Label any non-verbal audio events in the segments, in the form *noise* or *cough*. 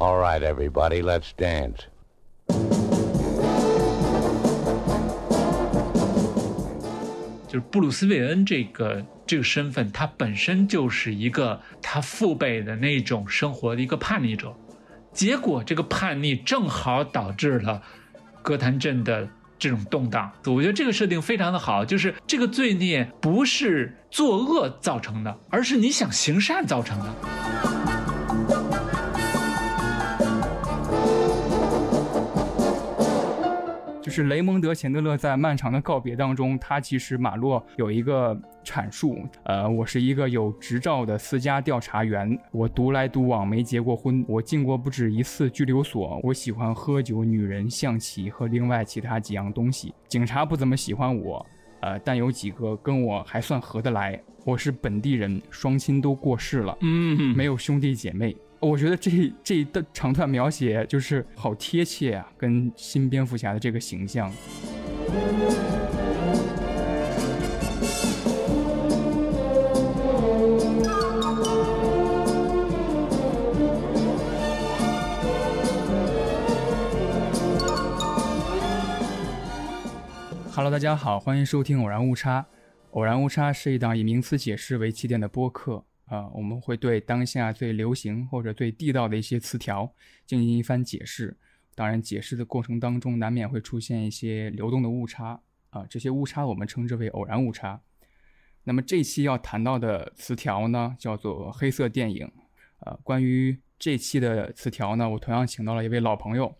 All right, everybody, let's dance. 就是布鲁斯韦恩这个这个身份，他本身就是一个他父辈的那种生活的一个叛逆者，结果这个叛逆正好导致了哥谭镇的这种动荡。我觉得这个设定非常的好，就是这个罪孽不是作恶造成的，而是你想行善造成的。就是雷蒙德·钱德勒在漫长的告别当中，他其实马洛有一个阐述，呃，我是一个有执照的私家调查员，我独来独往，没结过婚，我进过不止一次拘留所，我喜欢喝酒、女人、象棋和另外其他几样东西。警察不怎么喜欢我，呃，但有几个跟我还算合得来。我是本地人，双亲都过世了，嗯，没有兄弟姐妹。我觉得这这一段长段描写就是好贴切啊，跟新蝙蝠侠的这个形象。Hello，大家好，欢迎收听《偶然误差》。《偶然误差》是一档以名词解释为起点的播客。啊，我们会对当下最流行或者最地道的一些词条进行一番解释。当然，解释的过程当中难免会出现一些流动的误差啊，这些误差我们称之为偶然误差。那么这期要谈到的词条呢，叫做黑色电影。呃，关于这期的词条呢，我同样请到了一位老朋友，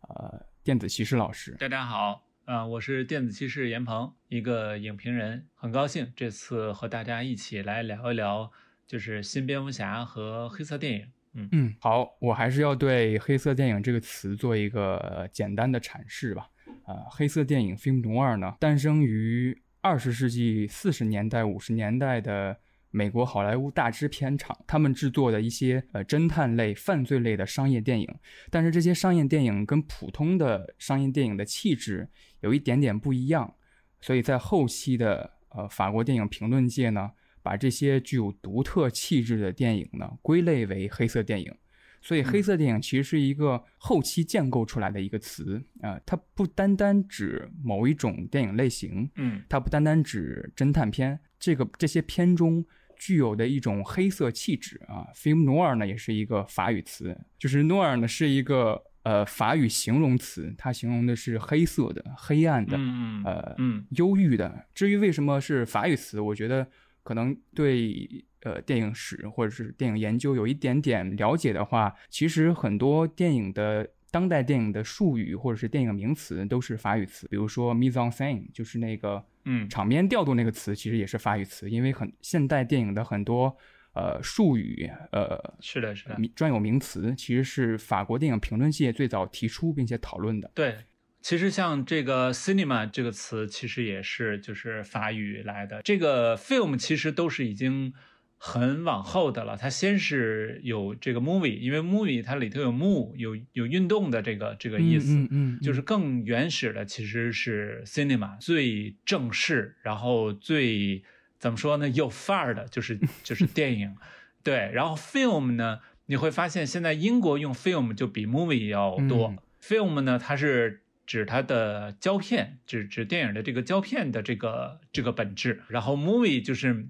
呃，电子骑士老师。大家好，呃，我是电子骑士严鹏，一个影评人，很高兴这次和大家一起来聊一聊。就是新蝙蝠侠和黑色电影，嗯嗯，好，我还是要对黑色电影这个词做一个简单的阐释吧。啊，黑色电影 （film noir） 呢，诞生于二十世纪四十年代、五十年代的美国好莱坞大制片厂，他们制作的一些呃侦探类、犯罪类的商业电影。但是这些商业电影跟普通的商业电影的气质有一点点不一样，所以在后期的呃法国电影评论界呢。把这些具有独特气质的电影呢归类为黑色电影，所以黑色电影其实是一个后期建构出来的一个词啊，它不单单指某一种电影类型，嗯，它不单单指侦探片，这个这些片中具有的一种黑色气质啊，film noir 呢也是一个法语词，就是 noir 呢是一个呃法语形容词，它形容的是黑色的、黑暗的，嗯呃，嗯，忧郁的。至于为什么是法语词，我觉得。可能对呃电影史或者是电影研究有一点点了解的话，其实很多电影的当代电影的术语或者是电影名词都是法语词，比如说 mise en scène，就是那个嗯场面调度那个词，其实也是法语词，因为很现代电影的很多呃术语呃是的是的专有名词，其实是法国电影评论界最早提出并且讨论的。对。其实像这个 cinema 这个词，其实也是就是法语来的。这个 film 其实都是已经很往后的了。它先是有这个 movie，因为 movie 它里头有 move，有有运动的这个这个意思。嗯嗯，就是更原始的其实是 cinema，最正式，然后最怎么说呢，有范儿的，就是 *laughs* 就是电影。对，然后 film 呢，你会发现现在英国用 film 就比 movie 要多。film 呢，它是。指它的胶片，指指电影的这个胶片的这个这个本质。然后 movie 就是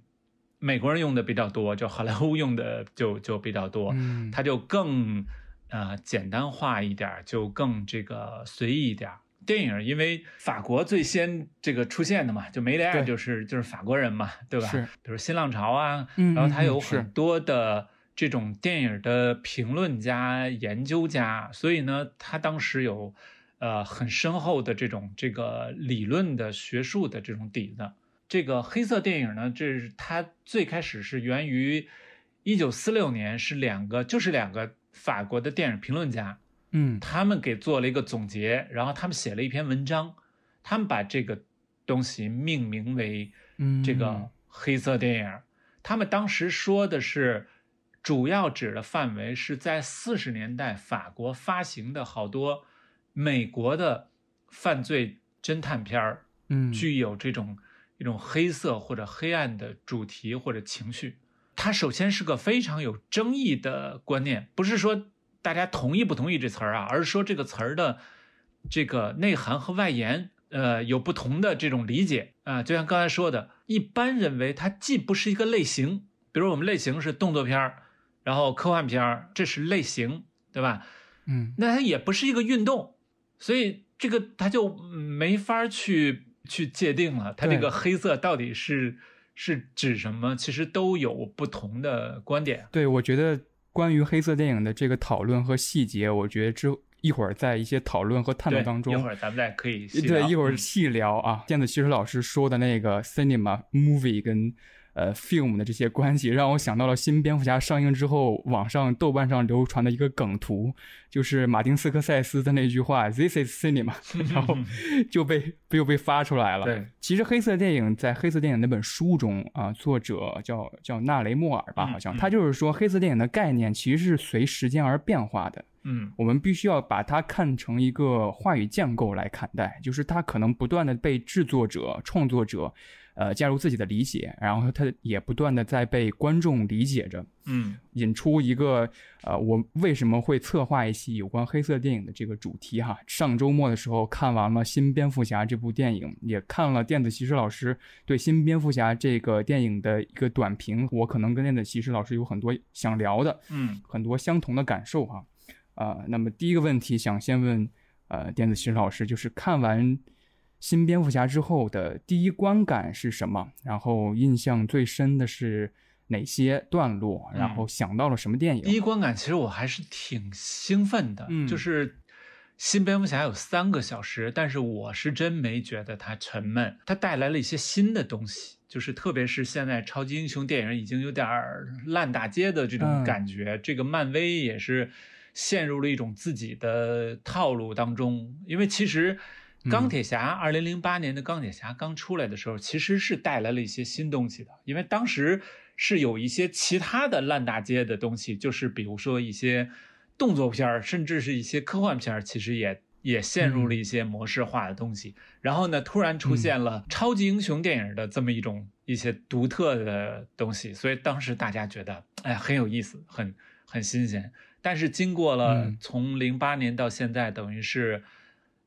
美国人用的比较多，就好莱坞用的就就比较多，嗯它就更呃简单化一点，就更这个随意一点。电影因为法国最先这个出现的嘛，就梅里爱就是就是法国人嘛，对吧？是。比如新浪潮啊，然后他有很多的这种电影的评论家、研究家，所以呢，他当时有。呃，很深厚的这种这个理论的学术的这种底子。这个黑色电影呢，这是它最开始是源于一九四六年，是两个就是两个法国的电影评论家，嗯，他们给做了一个总结，然后他们写了一篇文章，他们把这个东西命名为这个黑色电影。他们当时说的是，主要指的范围是在四十年代法国发行的好多。美国的犯罪侦探片儿，嗯，具有这种一种黑色或者黑暗的主题或者情绪。它首先是个非常有争议的观念，不是说大家同意不同意这词儿啊，而是说这个词儿的这个内涵和外延，呃，有不同的这种理解啊。就像刚才说的，一般认为它既不是一个类型，比如我们类型是动作片儿，然后科幻片儿，这是类型，对吧？嗯，那它也不是一个运动，所以这个他就没法去去界定了。他这个黑色到底是是指什么？其实都有不同的观点。对，我觉得关于黑色电影的这个讨论和细节，我觉得之一会儿在一些讨论和探讨当中，一会儿咱们再可以细对一会儿嗯细聊啊。电子其实老师说的那个 cinema movie 跟呃 film 的这些关系，让我想到了新蝙蝠侠上映之后，网上豆瓣上流传的一个梗图，就是马丁斯科塞斯的那句话 “This is cinema”，*laughs* 然后就被又被发出来了。对，其实黑色电影在黑色电影那本书中啊，作者叫叫纳雷莫尔吧，嗯好像、嗯他就是说黑色电影的概念其实是随时间而变化的。嗯我们必须要把它看成一个话语建构来看待，就是它可能不断的被制作者、创作者，呃，加入自己的理解，然后他也不断的在被观众理解着，嗯引出一个呃，我为什么会策划一期有关黑色电影的这个主题哈。上周末的时候看完了《新蝙蝠侠》这部电影，也看了电子骑士老师对《新蝙蝠侠》这个电影的一个短评，我可能跟电子骑士老师有很多想聊的，嗯很多相同的感受哈。啊、那么第一个问题想先问呃电子骑士老师，就是看完新蝙蝠侠之后的第一观感是什么？然后印象最深的是哪些段落？然后想到了什么电影？第一观感其实我还是挺兴奋的，嗯就是新蝙蝠侠有三个小时，但是我是真没觉得它沉闷，它带来了一些新的东西，就是特别是现在超级英雄电影已经有点儿烂大街的这种嗯感觉，这个漫威也是陷入了一种自己的套路当中，因为其实。钢铁侠，二零零八年的钢铁侠刚出来的时候，其实是带来了一些新东西的，因为当时是有一些其他的烂大街的东西，就是比如说一些动作片儿，甚至是一些科幻片儿，其实也也陷入了一些模式化的东西。然后呢，突然出现了超级英雄电影的这么一种一些独特的东西，所以当时大家觉得，哎，很有意思，很很新鲜。但是经过了嗯。从零八年到现在，等于是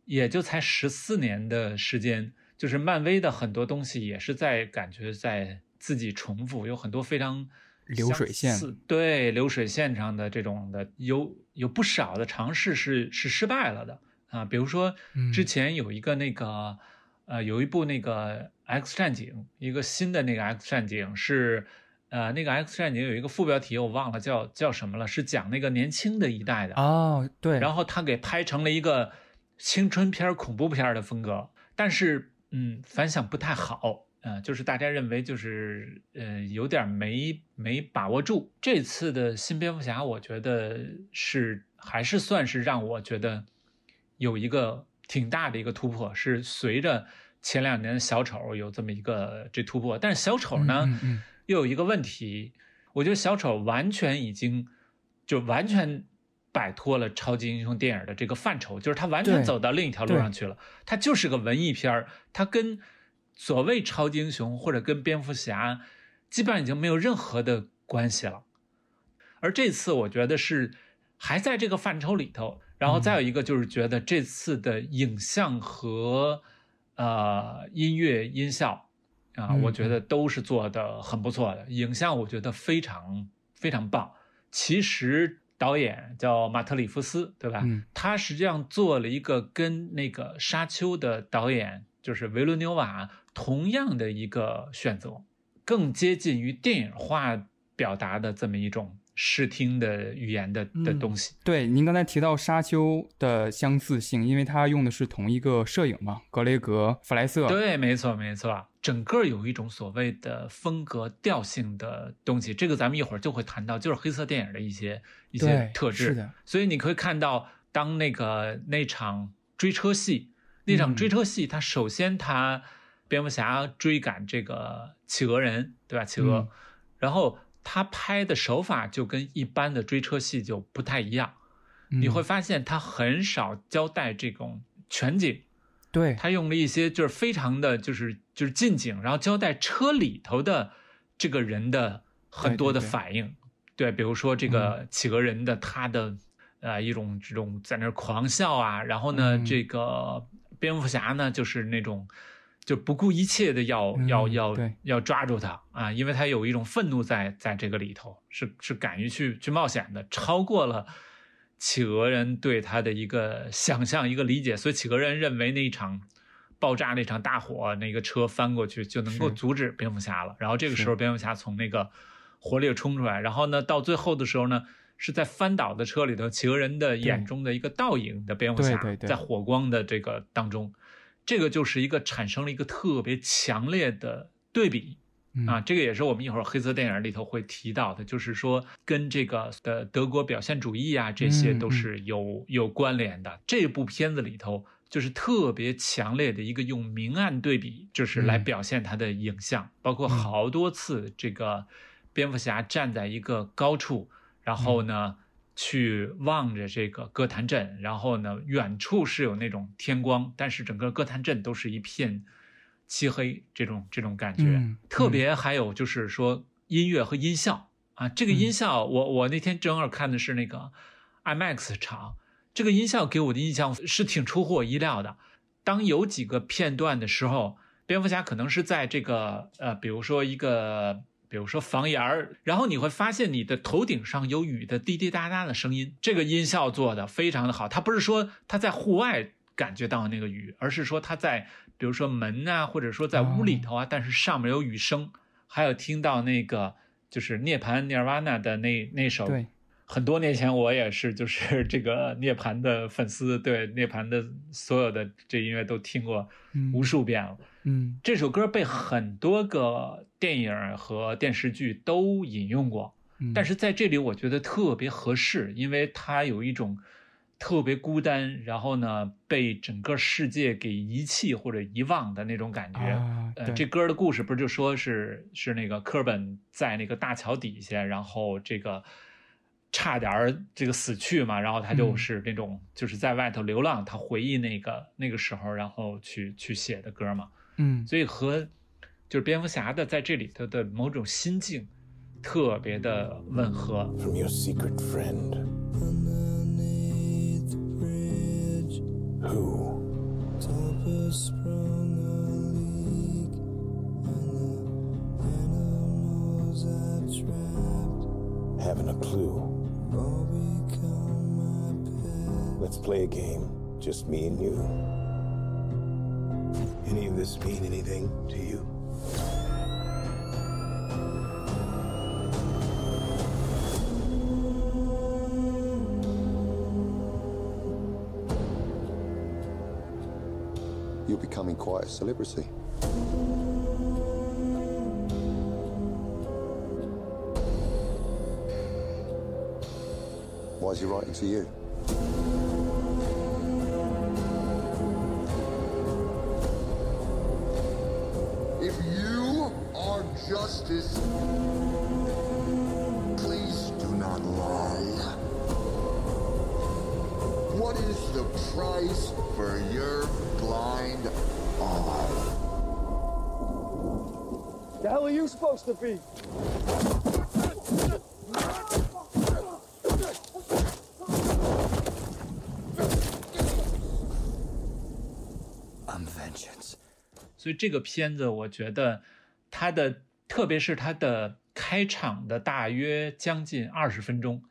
也就才十四年的时间，就是漫威的很多东西也是在感觉在自己重复，有很多非常流水线对流水线上的这种的有有不少的尝试是是失败了的啊，比如说嗯之前有一个那个、呃有一部那个 X 战警，一个新的那个 X 战警是。呃，那个 X 战警有一个副标题我忘了叫叫什么了，是讲那个年轻的一代的哦，对，然后他给拍成了一个青春片儿、恐怖片儿的风格，但是嗯，反响不太好，呃，就是大家认为就是呃有点没没把握住。这次的新蝙蝠侠，我觉得是还是算是让我觉得有一个挺大的一个突破，是随着前两年小丑有这么一个这突破，但是小丑呢？嗯嗯嗯又有一个问题，我觉得小丑完全已经就完全摆脱了超级英雄电影的这个范畴，就是他完全走到另一条路上去了。他就是个文艺片儿，他跟所谓超级英雄或者跟蝙蝠侠基本上已经没有任何的关系了。而这次我觉得是还在这个范畴里头，然后再有一个就是觉得这次的影像和呃音乐音效啊，嗯我觉得都是做的很不错的。影像我觉得非常非常棒。其实导演叫马特里夫斯，对吧？嗯他实际上做了一个跟那个《沙丘》的导演就是维伦纽瓦同样的一个选择，更接近于电影化表达的这么一种视听的语言的的嗯东西。对，您刚才提到《沙丘》的相似性，因为它用的是同一个摄影嘛，格雷格·弗莱瑟。对，没错，没错，整个有一种所谓的风格调性的东西，这个咱们一会儿就会谈到，就是黑色电影的一些一些特质。是的，所以你可以看到，当那个那场追车戏，那场嗯追车戏，它首先它蝙蝠侠追赶这个企鹅人，对吧？企鹅，嗯然后他拍的手法就跟一般的追车戏就不太一样，你嗯会发现他很少交代这种全景。对，他用了一些就是非常的就是就是近景，然后交代车里头的这个人的很多的对对对。反应。对，比如说这个企鹅人的他的呃一种这种在那狂笑啊，然后呢，嗯。这个蝙蝠侠呢就是那种就不顾一切的要、嗯要要要抓住他啊，因为他有一种愤怒在在这个里头，是是敢于去去冒险的，超过了企鹅人对他的一个想象一个理解，所以企鹅人认为那一场。爆炸那场大火，那个车翻过去就能够阻止蝙蝠侠了。然后这个时候，蝙蝠侠从那个火里冲出来，然后呢，到最后的时候呢，是在翻倒的车里头，企鹅人的眼中的一个倒影的蝙蝠侠，在火光的这个当中，这个就是一个产生了一个特别强烈的对比。嗯啊，这个也是我们一会儿黑色电影里头会提到的，就是说跟这个的德国表现主义啊，这些嗯都是有有关联的。这部片子里头就是特别强烈的一个用明暗对比，就是来嗯表现它的影像，包括好多次这个蝙蝠侠站在一个高处，然后呢。去望着这个歌坛镇，然后呢，远处是有那种天光，但是整个歌坛镇都是一片漆黑，这种这种感觉。嗯特别还有就是说音乐和音效啊，这个音效，我我那天正好看的是那个 IMAX 场，这个音效给我的印象是挺出乎我意料的。当有几个片段的时候，蝙蝠侠可能是在这个呃，比如说一个。比如说房檐儿，然后你会发现你的头顶上有雨的滴滴答答的声音，这个音效做的非常的好。它不是说它在户外感觉到那个雨，而是说它在比如说门啊，或者说在屋里头啊，但是上面有雨声，还有听到那个就是涅槃 Nirvana 的那那首。对，很多年前我也是就是这个涅槃的粉丝，对涅槃的所有的这音乐都听过嗯无数遍了。嗯这首歌被很多个电影和电视剧都引用过，嗯，但是在这里我觉得特别合适，因为它有一种特别孤单，然后呢被整个世界给遗弃或者遗忘的那种感觉。呃，啊对这歌的故事不是就说是是那个科本在那个大桥底下，然后这个差点儿这个死去嘛，然后他就嗯是那种就是在外头流浪，他回忆那个那个时候，然后去去写的歌嘛。嗯所以和就是蝙蝠侠的在这里头的某种心境特别的吻合。from your secret friend. Underneath the bridge, Who? Topper sprung a leak, and the animals I've trapped Haven't a clue. Let's play a game. Just me and you. Any of this mean anything to you? You're becoming quite a celebrity. Why is he writing to you? If you are justice, please do not lie. What is the price for your blind eye? The hell are you supposed to be? 所以这个片子，我觉得它的，特别是它的开场的大约将近二十分钟，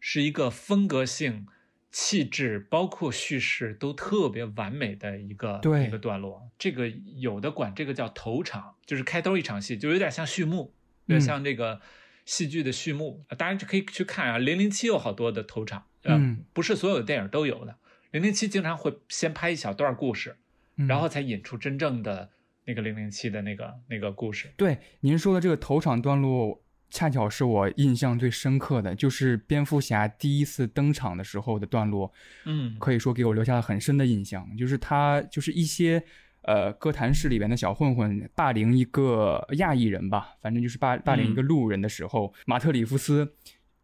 是一个风格性、气质，包括叙事都特别完美的一个一个段落。这个有的管这个叫头场，就是开头一场戏，就有点像序幕，有点嗯像这个戏剧的序幕。大家就，可以去看啊，《零零七》有好多的头场，呃，嗯不是所有的电影都有的。《零零七》经常会先拍一小段故事，嗯然后才引出真正的那个零零七的那个那个故事。对您说的这个头场段落，恰巧是我印象最深刻的，就是蝙蝠侠第一次登场的时候的段落，嗯，可以说给我留下了很深的印象。就是他就是一些呃歌坛市里边的小混混霸凌一个亚裔人吧，反正就是霸霸凌一个路人的时候，马特里夫斯。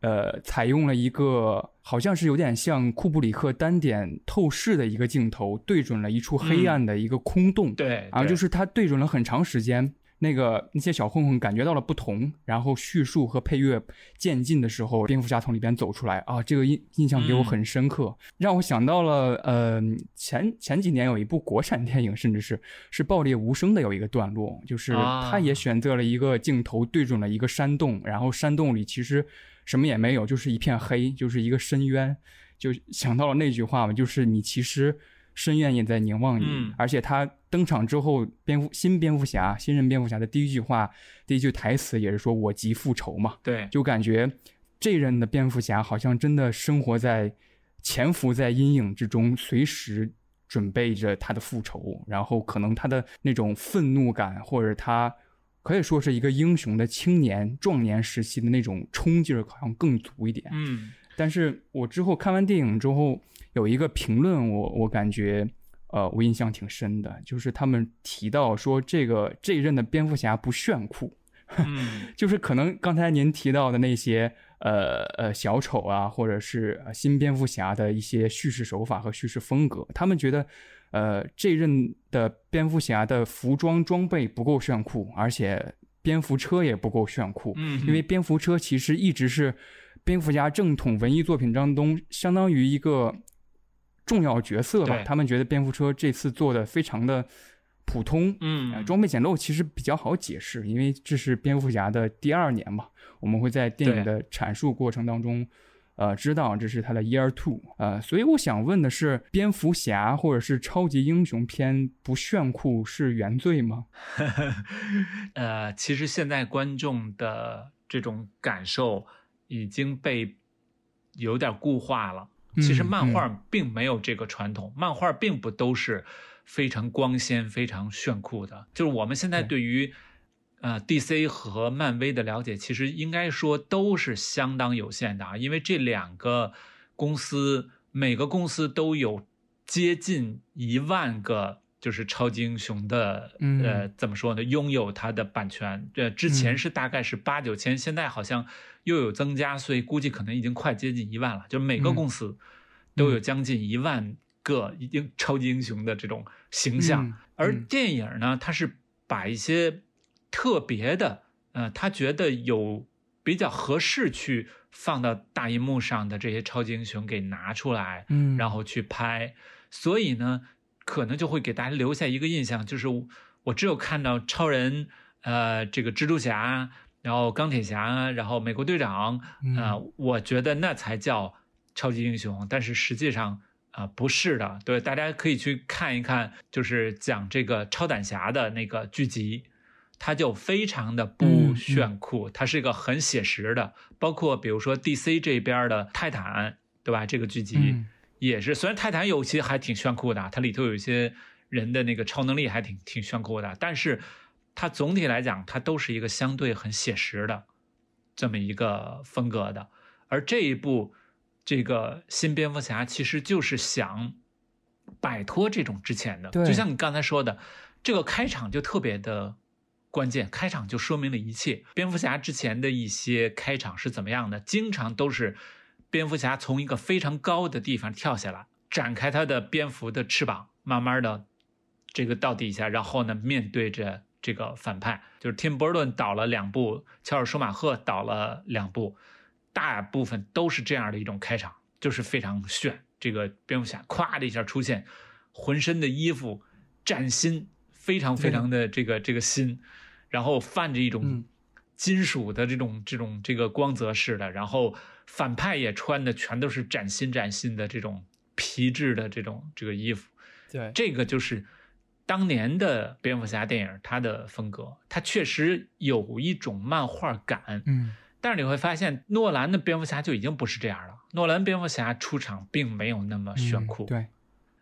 呃，采用了一个好像是有点像库布里克单点透视的一个镜头，对准了一处黑暗的一个空洞。对，对。然后就是他对准了很长时间，那个那些小混混感觉到了不同，然后叙述和配乐渐进的时候，蝙蝠侠从里边走出来啊，这个印印象给我很深刻，让我想到了呃前前几年有一部国产电影，甚至是是爆裂无声的有一个段落，就是啊。他也选择了一个镜头对准了一个山洞，然后山洞里其实什么也没有，就是一片黑，就是一个深渊，就想到了那句话嘛，就是你其实深渊也在凝望你，嗯。而且他登场之后，蝙蝠新蝙蝠侠新任蝙蝠侠的第一句话，第一句台词也是说我即复仇嘛，对，就感觉这任的蝙蝠侠好像真的生活在潜伏在阴影之中，随时准备着他的复仇，然后可能他的那种愤怒感，或者他可以说是一个英雄的青年壮年时期的那种冲劲儿，好像更足一点。嗯。但是我之后看完电影之后，有一个评论我，我感觉，呃，我印象挺深的，就是他们提到说，这个这一任的蝙蝠侠不炫酷，嗯。*laughs* 就是可能刚才您提到的那些，呃呃，小丑啊，或者是呃新蝙蝠侠的一些叙事手法和叙事风格，他们觉得，呃，这任的蝙蝠侠的服装装备不够炫酷，而且蝙蝠车也不够炫酷，嗯，因为蝙蝠车其实一直是蝙蝠侠正统文艺作品当中相当于一个重要角色吧。他们觉得蝙蝠车这次做的非常的普通，呃嗯装备简陋其实比较好解释，因为这是蝙蝠侠的第二年嘛，我们会在电影的阐述过程当中。呃，知道这是他的 Year Two，呃，所以我想问的是，蝙蝠侠或者是超级英雄片不炫酷是原罪吗？*laughs* 呃，其实现在观众的这种感受已经被有点固化了。其实嗯漫画并没有这个传统，漫画并不都是非常光鲜、非常炫酷的。就是我们现在对于呃 DC 和漫威的了解，其实应该说都是相当有限的啊，因为这两个公司每个公司都有接近一万个。就是超级英雄的，嗯呃，怎么说呢？拥有它的版权，呃，之前嗯是大概是八九千，现在好像又有增加，所以估计可能已经快接近一万了。就是每个嗯公司都有将近一万个英超级英雄的这种形象，嗯而嗯电影呢，它是把一些特别的，呃，他觉得有比较合适去放到大荧幕上的这些超级英雄给拿出来，嗯。然后去拍，所以呢，可能就会给大家留下一个印象，就是我我只有看到超人，呃，这个蜘蛛侠，然后钢铁侠，然后美国队长，嗯。啊、我觉得那才叫超级英雄，但是实际上啊、不是的。对，大家可以去看一看，就是讲这个超胆侠的那个剧集，它就非常的不嗯炫酷，它是一个很写实的，包括比如说 DC 这边的泰坦，对吧？这个剧集。嗯也是，虽然泰坦有些还挺炫酷的，它里头有一些人的那个超能力还挺挺炫酷的，但是它总体来讲，它都是一个相对很写实的这么一个风格的。而这一部这个新蝙蝠侠其实就是想摆脱这种之前的，对就像你刚才说的，这个开场就特别的关键，开场就说明了一切。蝙蝠侠之前的一些开场是怎么样的？经常都是蝙蝠侠从一个非常高的地方跳下来，展开他的蝙蝠的翅膀，慢慢的这个到底下，然后呢面对着这个反派，就是 Tim Burton 导了两部，乔尔舒马赫导了两部，大部分都是这样的一种开场，就是非常炫。这个蝙蝠侠咵的一下出现，浑身的衣服崭新，非常非常的这个这个新，然后泛着一种嗯。金属的这种这种这个光泽似的，然后反派也穿的全都是崭新崭新的这种皮质的这种这个衣服，对，这个就是当年的蝙蝠侠电影它的风格，它确实有一种漫画感，嗯。但是你会发现诺兰的蝙蝠侠就已经不是这样了，诺兰蝙蝠侠出场并没有那么炫酷，嗯对，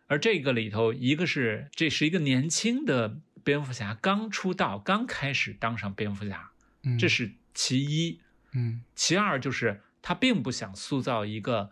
而这个里头，一个是这是一个年轻的蝙蝠侠刚出道，刚开始当上蝙蝠侠，嗯这是其一。嗯其二就是他并不想塑造一个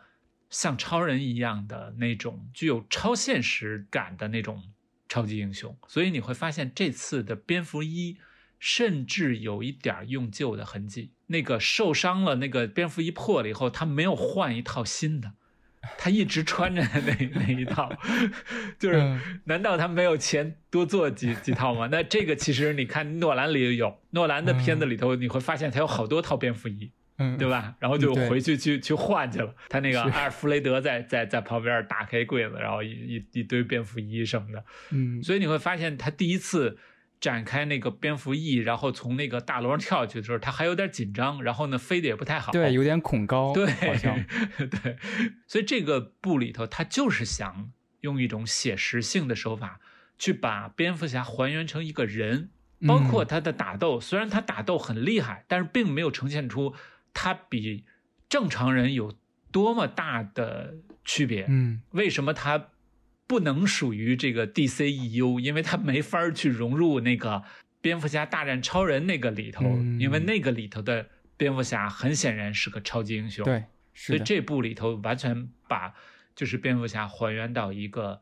像超人一样的那种具有超现实感的那种超级英雄，所以你会发现这次的蝙蝠一甚至有一点用旧的痕迹。那个受伤了，那个蝙蝠衣破了以后，他没有换一套新的，*laughs* 他一直穿着那那一套，*laughs* 就是嗯难道他没有钱多做几几套吗？那这个其实你看诺兰里有，诺兰的片子里头你会发现他有好多套蝙蝠衣。嗯，对吧？然后就回去去去换去了。他那个阿尔弗雷德在在在旁边打开柜子，然后一一一堆蝙蝠衣什么的。嗯，所以你会发现，他第一次展开那个蝙蝠翼，然后从那个大楼上跳下去的时候，他还有点紧张，然后呢飞得也不太好。对，有点恐高，对，好像，对，所以这个部里头，他就是想用一种写实性的手法，去把蝙蝠侠还原成一个人，包括嗯他的打斗。虽然他打斗很厉害，但是并没有呈现出他比正常人有多么大的区别。嗯为什么他不能属于这个 DCEU？因为他没法去融入那个蝙蝠侠大战超人那个里头，嗯因为那个里头的蝙蝠侠很显然是个超级英雄。，对，所以，这部里头完全把就是蝙蝠侠还原到一个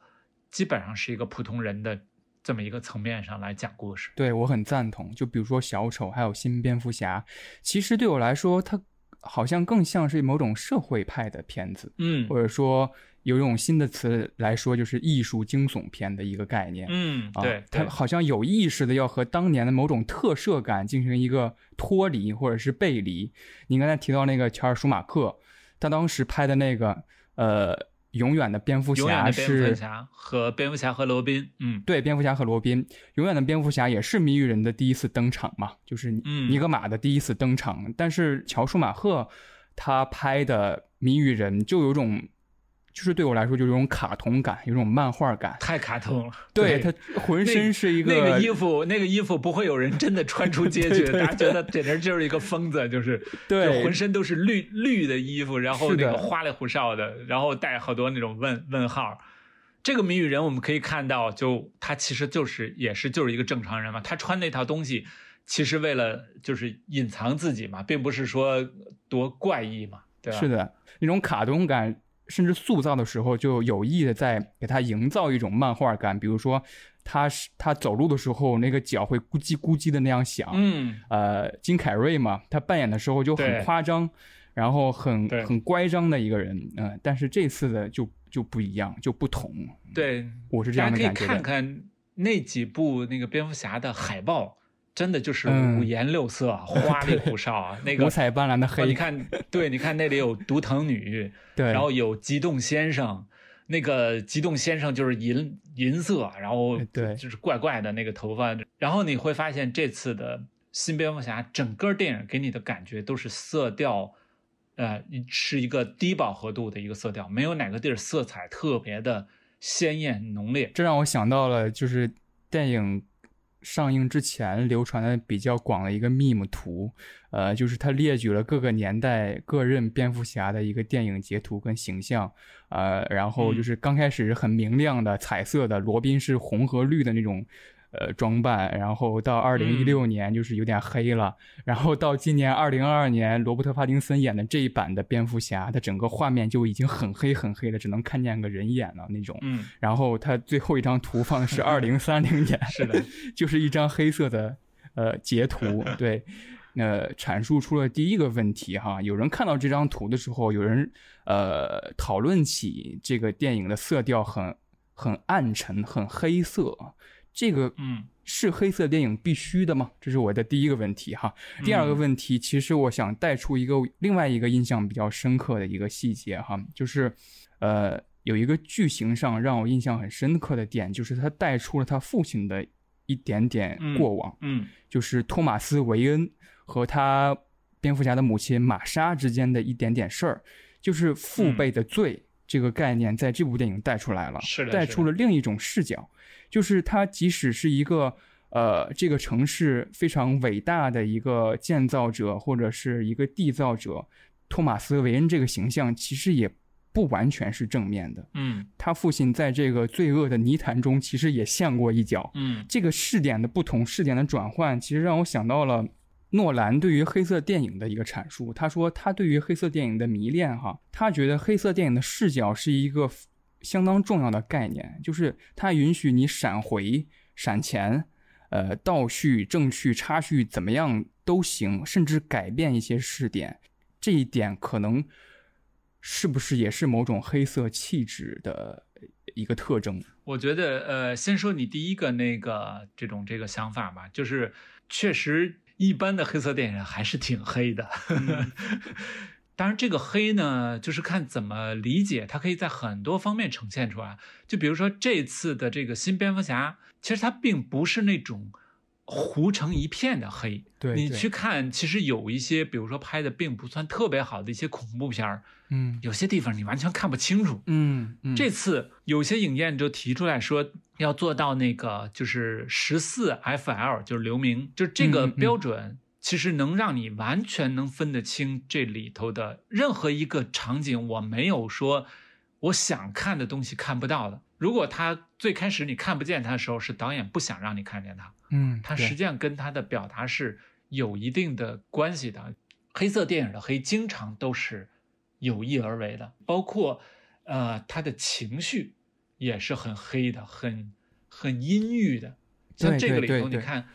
基本上是一个普通人的这么一个层面上来讲故事。对我很赞同。就比如说小丑，还有新蝙蝠侠，其实对我来说，它好像更像是某种社会派的片子，嗯或者说有一种新的词来说，就是艺术惊悚片的一个概念。嗯，啊对，对他好像有意识的要和当年的某种特摄感进行一个脱离或者是背离。你刚才提到那个乔尔舒马克，他当时拍的那个呃《永远的蝙蝠侠永远的》蝙蝠是。侠和蝙蝠侠和罗宾，嗯对，蝙蝠侠和罗宾，永远的蝙蝠侠也是谜语人的第一次登场嘛，就是嗯尼格玛的第一次登场。但是乔舒马赫他拍的谜语人就有种，就是对我来说就有种卡通感，有种漫画感。太卡通了。*laughs* 对他浑身是一个那个衣服，那个衣服不会有人真的穿出街去，大家觉得简直就是一个疯子，就是对浑身都是绿绿的衣服，然后那个花里胡哨的，然后带好多那种问问号。这个谜语人我们可以看到，就他其实就是也是就是一个正常人嘛，他穿那套东西，其实为了就是隐藏自己嘛，并不是说多怪异嘛，对吧？是的，那种卡通感，甚至塑造的时候就有意的在给他营造一种漫画感。比如说，他是他走路的时候，那个脚会咕叽咕叽的那样响。嗯，呃，金凯瑞嘛，他扮演的时候就很夸张，然后很很乖张的一个人。嗯、但是这次的就就不一样，就不同。对，我是这样大家可以的感觉的。看看那几部那个蝙蝠侠的海报，真的就是嗯五颜六色、*laughs* 花里胡哨啊。那个五彩斑斓的哦黑，你看，对，你看那里有独藤女，*laughs* 对，然后有激动先生，那个激动先生就是银银色，然后哎对就是怪怪的那个头发，然后你会发现这次的新蝙蝠侠整个电影给你的感觉都是色调。呃，是一个低饱和度的一个色调，没有哪个地儿色彩特别的鲜艳浓烈。这让我想到了，就是电影上映之前流传的比较广的一个 meme 图，呃，就是它列举了各个年代各任蝙蝠侠的一个电影截图跟形象，呃，然后就是刚开始很明亮的彩色的，罗宾是红和绿的那种。呃，装扮，然后到二零一六年就是有点黑了，然后到今年二零二二年，罗伯特·帕丁森演的这一版的蝙蝠侠，它整个画面就已经很黑很黑了，只能看见个人眼了那种。嗯，然后它最后一张图放的是二零三零年，是的，*laughs* 就是一张黑色的呃截图，*laughs* 对，呃，阐述出了第一个问题哈。有人看到这张图的时候，有人呃讨论起这个电影的色调很很暗沉、很黑色，这个嗯是黑色电影必须的吗？这是我的第一个问题哈。第二个问题，其实我想带出一个另外一个印象比较深刻的一个细节哈，就是呃有一个剧情上让我印象很深刻的点，就是他带出了他父亲的一点点过往，嗯就是托马斯·韦恩和他蝙蝠侠的母亲玛莎之间的一点点事儿，就是父辈的罪。这个概念在这部电影带出来了，是的带出了另一种视角，就是他即使是一个呃这个城市非常伟大的一个建造者或者是一个缔造者，托马斯·韦恩这个形象其实也不完全是正面的。嗯他父亲在这个罪恶的泥潭中其实也陷过一脚，嗯这个视点的不同，视点的转换，其实让我想到了诺兰对于黑色电影的一个阐述。他说，他对于黑色电影的迷恋，哈，他觉得黑色电影的视角是一个相当重要的概念，就是它允许你闪回、闪前，呃，倒叙、正叙、插叙，怎么样都行，甚至改变一些视点。这一点可能是不是也是某种黑色气质的一个特征？我觉得，呃，先说你第一个那个这种这个想法吧，就是确实一般的黑色电影还是挺黑的。*laughs* 当然，这个黑呢，就是看怎么理解，它可以在很多方面呈现出来。就比如说这次的这个新蝙蝠侠，其实它并不是那种糊成一片的黑。对你去看，其实有一些，比如说拍的并不算特别好的一些恐怖片儿，嗯有些地方你完全看不清楚。嗯嗯，这次有些影院就提出来说，要做到那个就是十四 FL，就是流明，就这个嗯嗯标准，其实能让你完全能分得清这里头的任何一个场景。我没有说我想看的东西看不到的。如果他最开始你看不见他的时候，是导演不想让你看见他，嗯，对它实际上跟他的表达是有一定的关系的。黑色电影的黑经常都是有意而为的，包括呃他的情绪也是很黑的，很很阴郁的。像这个里头，你看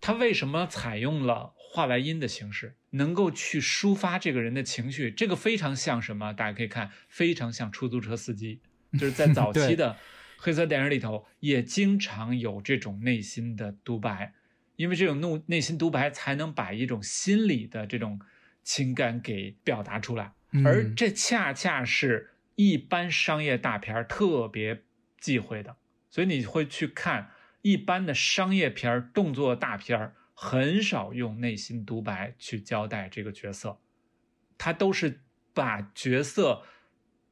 他为什么采用了画外音的形式，能够去抒发这个人的情绪？这个非常像什么？大家可以看，非常像出租车司机，*laughs* 就是在早期的黑色电影里头，也经常有这种内心的独白，因为这种怒内心独白才能把一种心理的这种情感给表达出来，而嗯这恰恰是一般商业大片儿特别忌讳的，所以你会去看一般的商业片儿、动作大片儿，很少用内心独白去交代这个角色，他都是把角色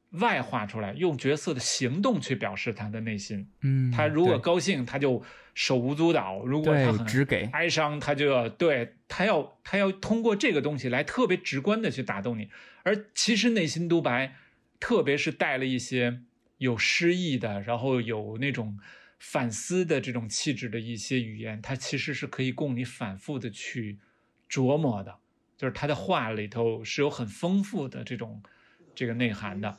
外化出来，用角色的行动去表示他的内心。嗯，他如果高兴，他就手舞足蹈；如果他很只给哀伤，他就要对他要他要通过这个东西来特别直观的去打动你。而其实内心独白，特别是带了一些有诗意的，然后有那种反思的这种气质的一些语言，它其实是可以供你反复的去琢磨的，就是他的话里头是有很丰富的这种这个内涵的。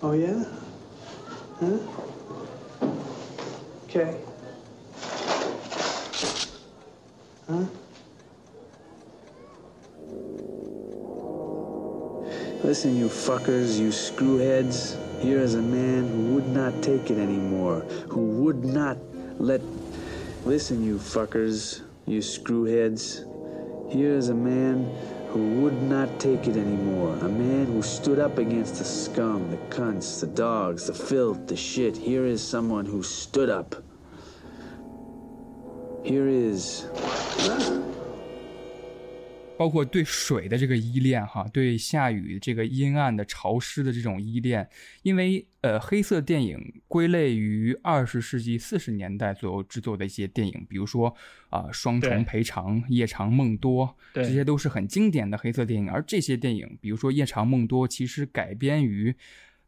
Oh yeah. Huh? Okay. Huh? Listen, you fuckers, you screwheads. Here is a man who would not take it anymore. Who would not let. Listen, you fuckers, you screwheads. Here is a man who would not take it anymore. A man who stood up against the scum, the cunts, the dogs, the filth, the shit. Here is someone who stood up. Here is. 包括对水的这个依恋哈，对下雨这个阴暗的潮湿的这种依恋，因为呃，黑色电影归类于二十世纪四十年代左右制作的一些电影，比如说啊、双重赔偿》《夜长梦多》，对。这些都是很经典的黑色电影。而这些电影，比如说《夜长梦多》，其实改编于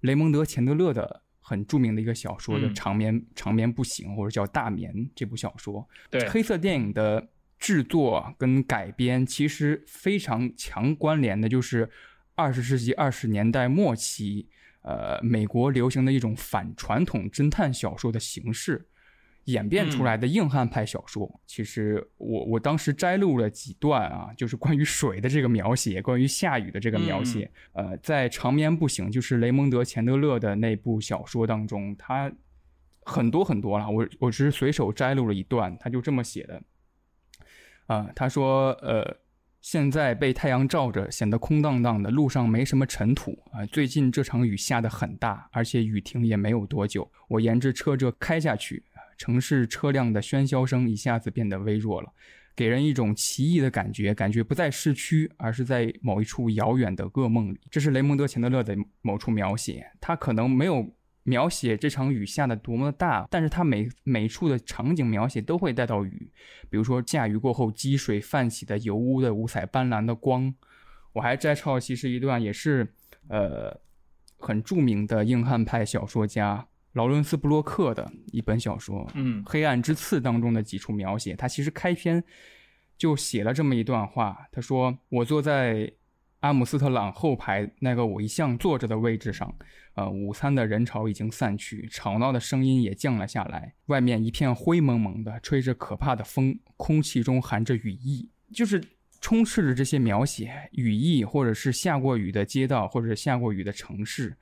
雷蒙德·钱德勒的很著名的一个小说的嗯《长眠、长眠不醒》或者叫《大眠》这部小说。对，黑色电影的制作跟改编其实非常强关联的，就是二十世纪二十年代末期，呃，美国流行的一种反传统侦探小说的形式。演变出来的硬汉派小说，其实我我当时摘录了几段啊，就是关于水的这个描写，关于下雨的这个描写。呃，在《长眠不醒》就是雷蒙德·钱德勒的那部小说当中，他很多很多了，我我只是随手摘录了一段，他就这么写的。啊、他说，呃，现在被太阳照着，显得空荡荡的，路上没什么尘土啊、最近这场雨下得很大，而且雨停也没有多久。我沿着车辙开下去，城市车辆的喧嚣声一下子变得微弱了，给人一种奇异的感觉，感觉不在市区，而是在某一处遥远的噩梦里。这是雷蒙德·钱德勒的某处描写，他可能没有描写这场雨下的多么的大，但是它每每处的场景描写都会带到雨，比如说下雨过后积水泛起的油污的五彩斑斓的光。我还摘抄其实一段也是呃很著名的硬汉派小说家劳伦斯·布洛克的一本小说，嗯《黑暗之刺》当中的几处描写，他其实开篇就写了这么一段话，他说：“我坐在阿姆斯特朗后排那个我一向坐着的位置上，呃，午餐的人潮已经散去，吵闹的声音也降了下来，外面一片灰蒙蒙的，吹着可怕的风，空气中含着雨意。就是充斥着这些描写，雨意或者是下过雨的街道，或者是下过雨的城市，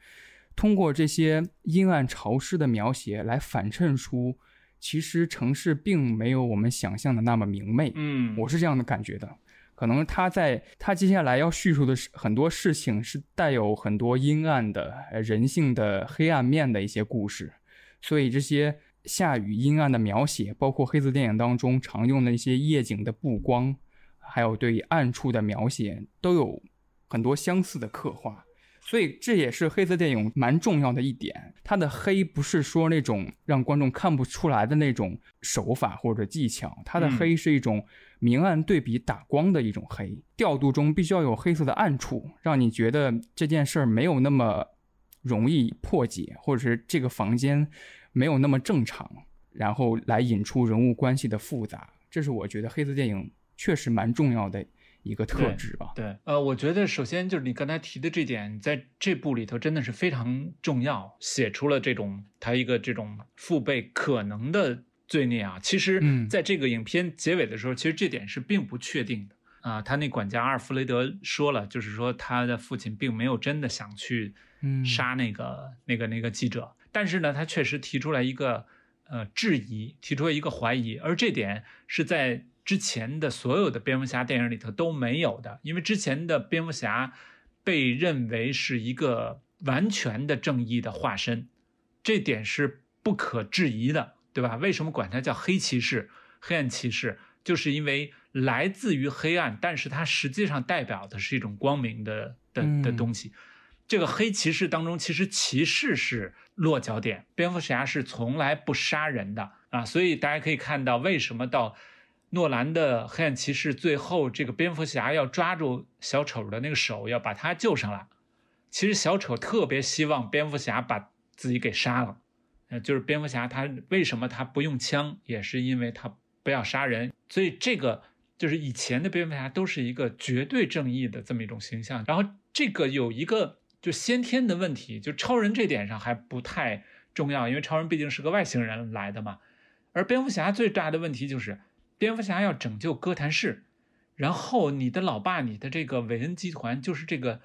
通过这些阴暗潮湿的描写来反衬出，其实城市并没有我们想象的那么明媚。嗯我是这样的感觉的。可能他在他接下来要叙述的是很多事情是带有很多阴暗的呃人性的黑暗面的一些故事，所以这些下雨阴暗的描写，包括黑色电影当中常用的一些夜景的布光，还有对暗处的描写，都有很多相似的刻画。所以这也是黑色电影蛮重要的一点，它的黑不是说那种让观众看不出来的那种手法或者技巧，它的嗯。黑是一种明暗对比打光的一种黑，调度中必须要有黑色的暗处，让你觉得这件事儿没有那么容易破解，或者是这个房间没有那么正常，然后来引出人物关系的复杂，这是我觉得黑色电影确实蛮重要的一个特质吧。对，呃，我觉得首先就是你刚才提的这点，在这部里头真的是非常重要，写出了这种他一个这种父辈可能的罪孽啊。其实嗯，在这个影片结尾的时候，其实这点是并不确定的。啊。他那管家阿尔弗雷德说了，就是说他的父亲并没有真的想去嗯。杀那个、那个那个记者，但是呢，他确实提出来一个呃质疑，提出了一个怀疑，而这点是在之前的所有的蝙蝠侠电影里头都没有的，因为之前的蝙蝠侠被认为是一个完全的正义的化身，这点是不可质疑的，对吧？为什么管他叫黑骑士、黑暗骑士？就是因为来自于黑暗，但是它实际上代表的是一种光明的的的嗯东西。这个黑骑士当中，其实骑士是落脚点，蝙蝠侠是从来不杀人的啊，所以大家可以看到，为什么到诺兰的黑暗骑士最后，这个蝙蝠侠要抓住小丑的那个手，要把他救上来。其实小丑特别希望蝙蝠侠把自己给杀了，呃，就是蝙蝠侠他为什么他不用枪，也是因为他不要杀人，所以这个就是以前的蝙蝠侠都是一个绝对正义的这么一种形象。然后这个有一个就先天的问题，就超人这点上还不太重要，因为超人毕竟是个外星人来的嘛。而蝙蝠侠最大的问题就是，蝙蝠侠要拯救哥谭市，然后你的老爸，你的这个韦恩集团就是这个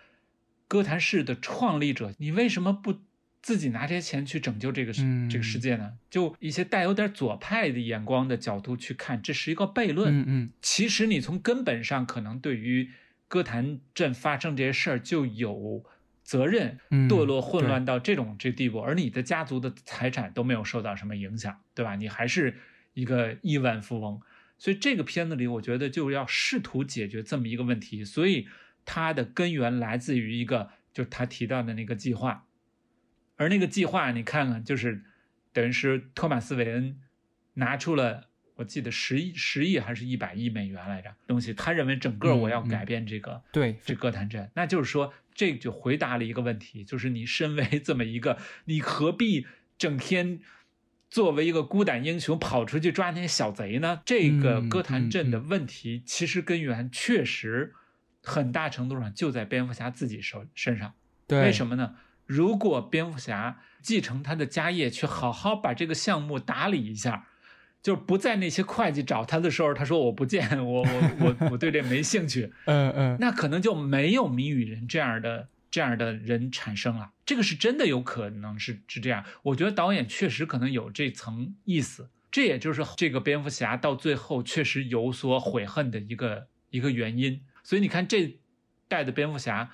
哥谭市的创立者，你为什么不自己拿这些钱去拯救这个世、嗯这个世界呢？就一些带有点左派的眼光的角度去看，这是一个悖论。嗯嗯其实你从根本上可能对于歌坛镇发生这些事儿就有责任，嗯堕落混乱到这种这地步，而你的家族的财产都没有受到什么影响，对吧？你还是一个亿万富翁，所以这个片子里，我觉得就要试图解决这么一个问题，所以它的根源来自于一个，就是他提到的那个计划，而那个计划，你看看，就是等于是托马斯·韦恩拿出了。我记得十亿、十亿还是一百亿美元来着东西，他认为整个我要改变这个、对，这哥谭镇，那就是说，这就回答了一个问题，就是你身为这么一个，你何必整天作为一个孤胆英雄跑出去抓那些小贼呢？这个哥谭镇的问题，其实根源确实很大程度上就在蝙蝠侠自己手身上。对，为什么呢？如果蝙蝠侠继承他的家业，去好好把这个项目打理一下，*laughs* 就是不在那些会计找他的时候，他说我不见，*laughs* 我我我我对这没兴趣，*laughs* 嗯嗯，那可能就没有谜语人这样的这样的人产生了。这个是真的有可能是是这样。我觉得导演确实可能有这层意思，这也就是这个蝙蝠侠到最后确实有所悔恨的一个一个原因。所以你看这代的蝙蝠侠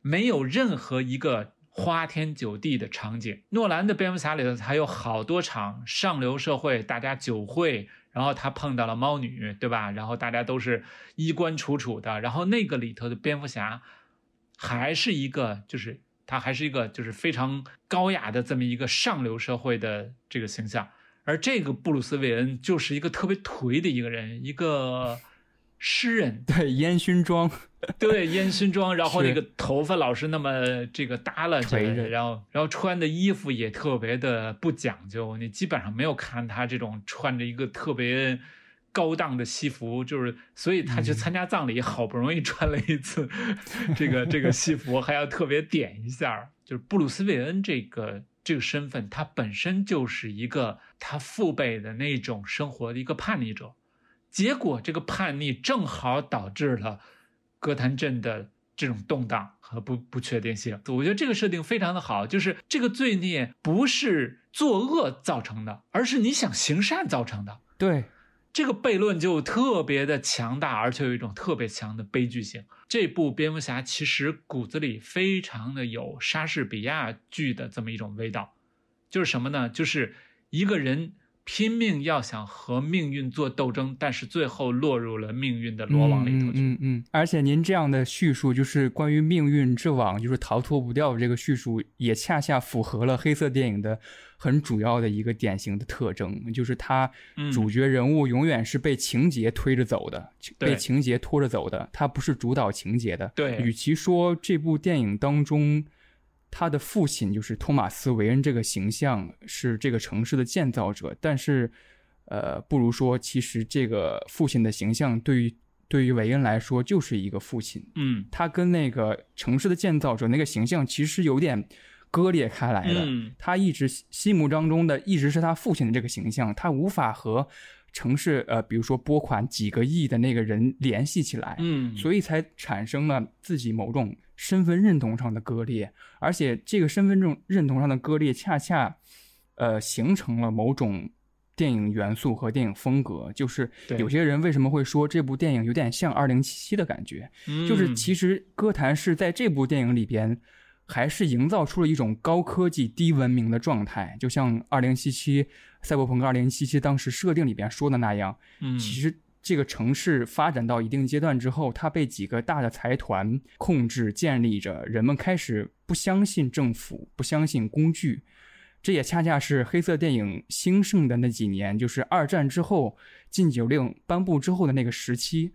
没有任何一个花天酒地的场景。诺兰的蝙蝠侠里头还有好多场上流社会，大家酒会，然后他碰到了猫女，对吧？然后大家都是衣冠楚楚的，然后那个里头的蝙蝠侠还是一个，就是他还是一个就是非常高雅的这么一个上流社会的这个形象，而这个布鲁斯韦恩就是一个特别颓的一个人，一个诗人，对烟熏妆，*laughs* 对烟熏妆，然后那个头发老是那么这个耷拉着然后然后穿的衣服也特别的不讲究，你基本上没有看他这种穿着一个特别高档的西服，就是所以他去参加葬礼，好不容易穿了一次 *laughs* 这个这个西服，还要特别点一下，就是布鲁斯韦恩这个。这个身份，他本身就是一个他父辈的那种生活的一个叛逆者，结果这个叛逆正好导致了哥谭镇的这种动荡和不不确定性。我觉得这个设定非常的好，就是这个罪孽不是作恶造成的，而是你想行善造成的。对，这个悖论就特别的强大，而且有一种特别强的悲剧性。这部蝙蝠侠其实骨子里非常的有莎士比亚剧的这么一种味道，就是什么呢？就是一个人拼命要想和命运做斗争，但是最后落入了命运的罗网里头去。嗯嗯嗯。而且您这样的叙述，就是关于命运之网，就是逃脱不掉的这个叙述，也恰恰符合了黑色电影的很主要的一个典型的特征，就是他嗯主角人物永远是被情节推着走的，对被情节拖着走的，它不是主导情节的。对与其说这部电影当中。他的父亲就是托马斯·韦恩这个形象是这个城市的建造者，但是，呃，不如说其实这个父亲的形象对于对于韦恩来说就是一个父亲，嗯。他跟那个城市的建造者那个形象其实有点割裂开来的。嗯。他一直心目当中的一直是他父亲的这个形象，他无法和城市呃，比如说拨款几个亿的那个人联系起来，嗯，所以才产生了自己某种身份认同上的割裂，而且这个身份证认同上的割裂，恰恰呃形成了某种电影元素和电影风格。就是有些人为什么会说这部电影有点像《二零七七》的感觉，就是其实歌坛是在这部电影里边。还是营造出了一种高科技低文明的状态，就像《二零七七》赛博朋克二零七七当时设定里边说的那样，嗯其实这个城市发展到一定阶段之后，它被几个大的财团控制建立着，人们开始不相信政府，不相信工具。这也恰恰是黑色电影兴盛的那几年，就是二战之后禁酒令颁布之后的那个时期。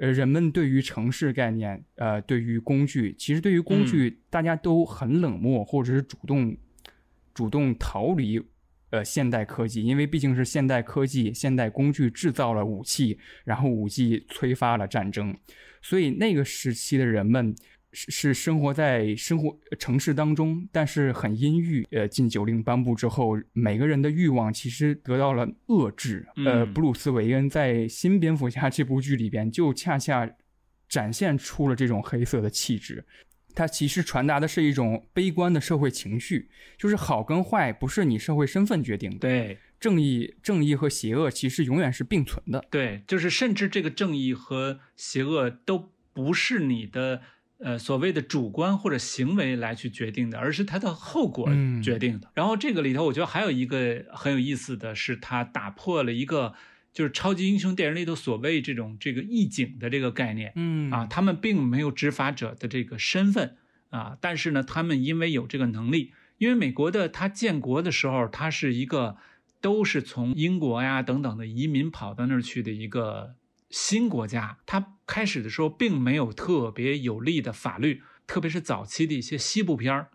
呃，人们对于城市概念，呃，对于工具，其实对于工具，大家都很冷漠，或者是主动主动逃离呃现代科技，因为毕竟是现代科技、现代工具制造了武器，然后武器催发了战争，所以那个时期的人们是是生活在生活城市当中，但是很阴郁。呃，禁酒令颁布之后，每个人的欲望其实得到了遏制。呃，嗯布鲁斯·韦恩在《新蝙蝠侠》这部剧里边，就恰恰展现出了这种黑色的气质。它其实传达的是一种悲观的社会情绪，就是好跟坏不是你社会身份决定的，对正义、正义和邪恶其实永远是并存的。对，就是甚至这个正义和邪恶都不是你的呃所谓的主观或者行为来去决定的，而是它的后果嗯决定的。然后这个里头，我觉得还有一个很有意思的是，它打破了一个就是超级英雄电影里头所谓这种这个义警的这个概念。嗯啊，他们并没有执法者的这个身份啊，但是呢，他们因为有这个能力，因为美国的它建国的时候，它是一个都是从英国呀等等的移民跑到那儿去的一个新国家，它开始的时候并没有特别有利的法律，特别是早期的一些西部片儿，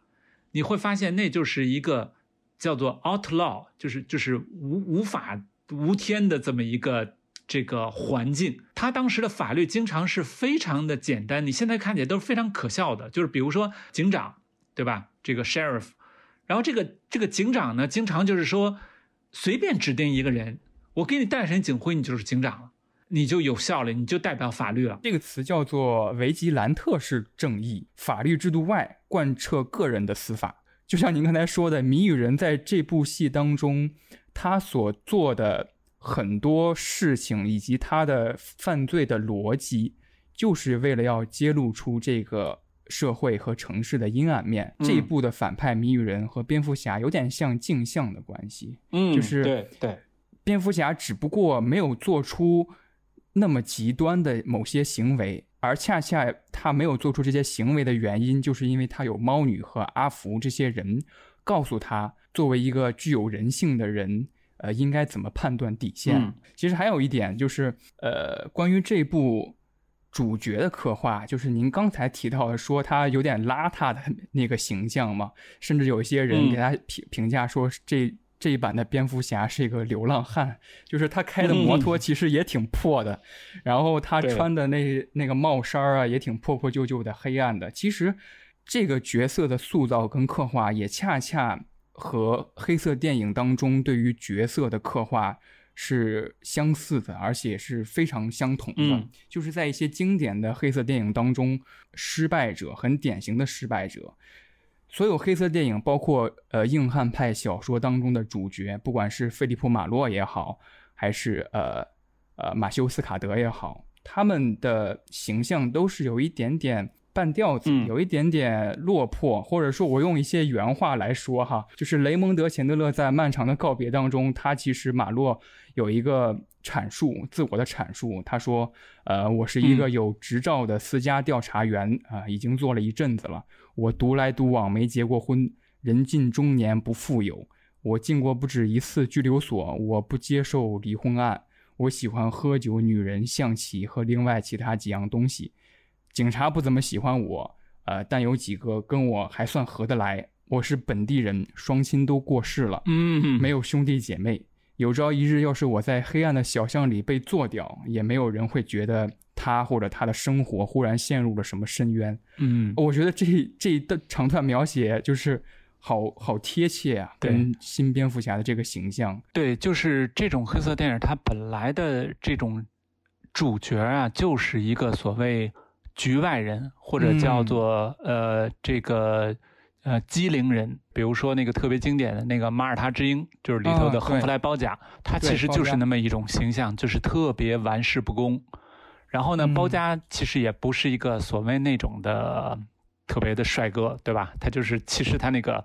你会发现那就是一个叫做 outlaw，就是就是无无法无天的这么一个这个环境。他当时的法律经常是非常的简单，你现在看起来都是非常可笑的，就是比如说警长，对吧？这个 sheriff，然后这个这个警长呢，经常就是说随便指定一个人，我给你戴上警徽，你就是警长了，你就有效了，你就代表法律了。这个词叫做维吉兰特式正义，法律制度外贯彻个人的司法。就像您刚才说的，谜语人在这部戏当中，他所做的很多事情以及他的犯罪的逻辑，就是为了要揭露出这个社会和城市的阴暗面。嗯这一部的反派谜语人和蝙蝠侠有点像镜像的关系。嗯就是对对，蝙蝠侠只不过没有做出那么极端的某些行为，而恰恰他没有做出这些行为的原因，就是因为他有猫女和阿福这些人告诉他，作为一个具有人性的人，呃，应该怎么判断底线。嗯其实还有一点就是，呃，关于这部。主角的刻画，就是您刚才提到的，说他有点邋遢的那个形象嘛，甚至有一些人嗯给他评评价说这这一版的蝙蝠侠是一个流浪汉，*laughs* 就是他开的摩托其实也挺破的，然后他穿的那那个帽衫啊也挺破破旧旧的、黑暗的。其实这个角色的塑造跟刻画也恰恰和黑色电影当中对于角色的刻画是相似的，而且是非常相同的。嗯就是在一些经典的黑色电影当中，失败者很典型的失败者。所有黑色电影，包括呃硬汉派小说当中的主角，不管是菲利普·马洛也好，还是呃呃马修斯卡德也好，他们的形象都是有一点点半吊子，嗯有一点点落魄，或者说我用一些原话来说哈，就是雷蒙德·钱德勒在《漫长的告别》当中，他其实马洛有一个阐述，自我的阐述，他说，呃，我是一个嗯有执照的私家调查员啊、已经做了一阵子了，我独来独往，没结过婚，人近中年不富有，我进过不止一次拘留所，我不接受离婚案。我喜欢喝酒、女人、象棋和另外其他几样东西。警察不怎么喜欢我，呃，但有几个跟我还算合得来。我是本地人，双亲都过世了，嗯，没有兄弟姐妹。有朝一日，要是我在黑暗的小巷里被做掉，也没有人会觉得他或者他的生活忽然陷入了什么深渊。嗯，我觉得这这一段长段描写就是好好贴切啊，跟新蝙蝠侠的这个形象。对，就是这种黑色电影，它本来的这种主角啊，就是一个所谓局外人，或者叫嗯做、呃这个呃机灵人。比如说那个特别经典的那个马耳他之鹰，就是里头的啊亨弗对莱包夹，他其实就是那么一种形象，就是特别玩世不恭。然后呢，嗯包家其实也不是一个所谓那种的特别的帅哥，对吧？他就是其实他那个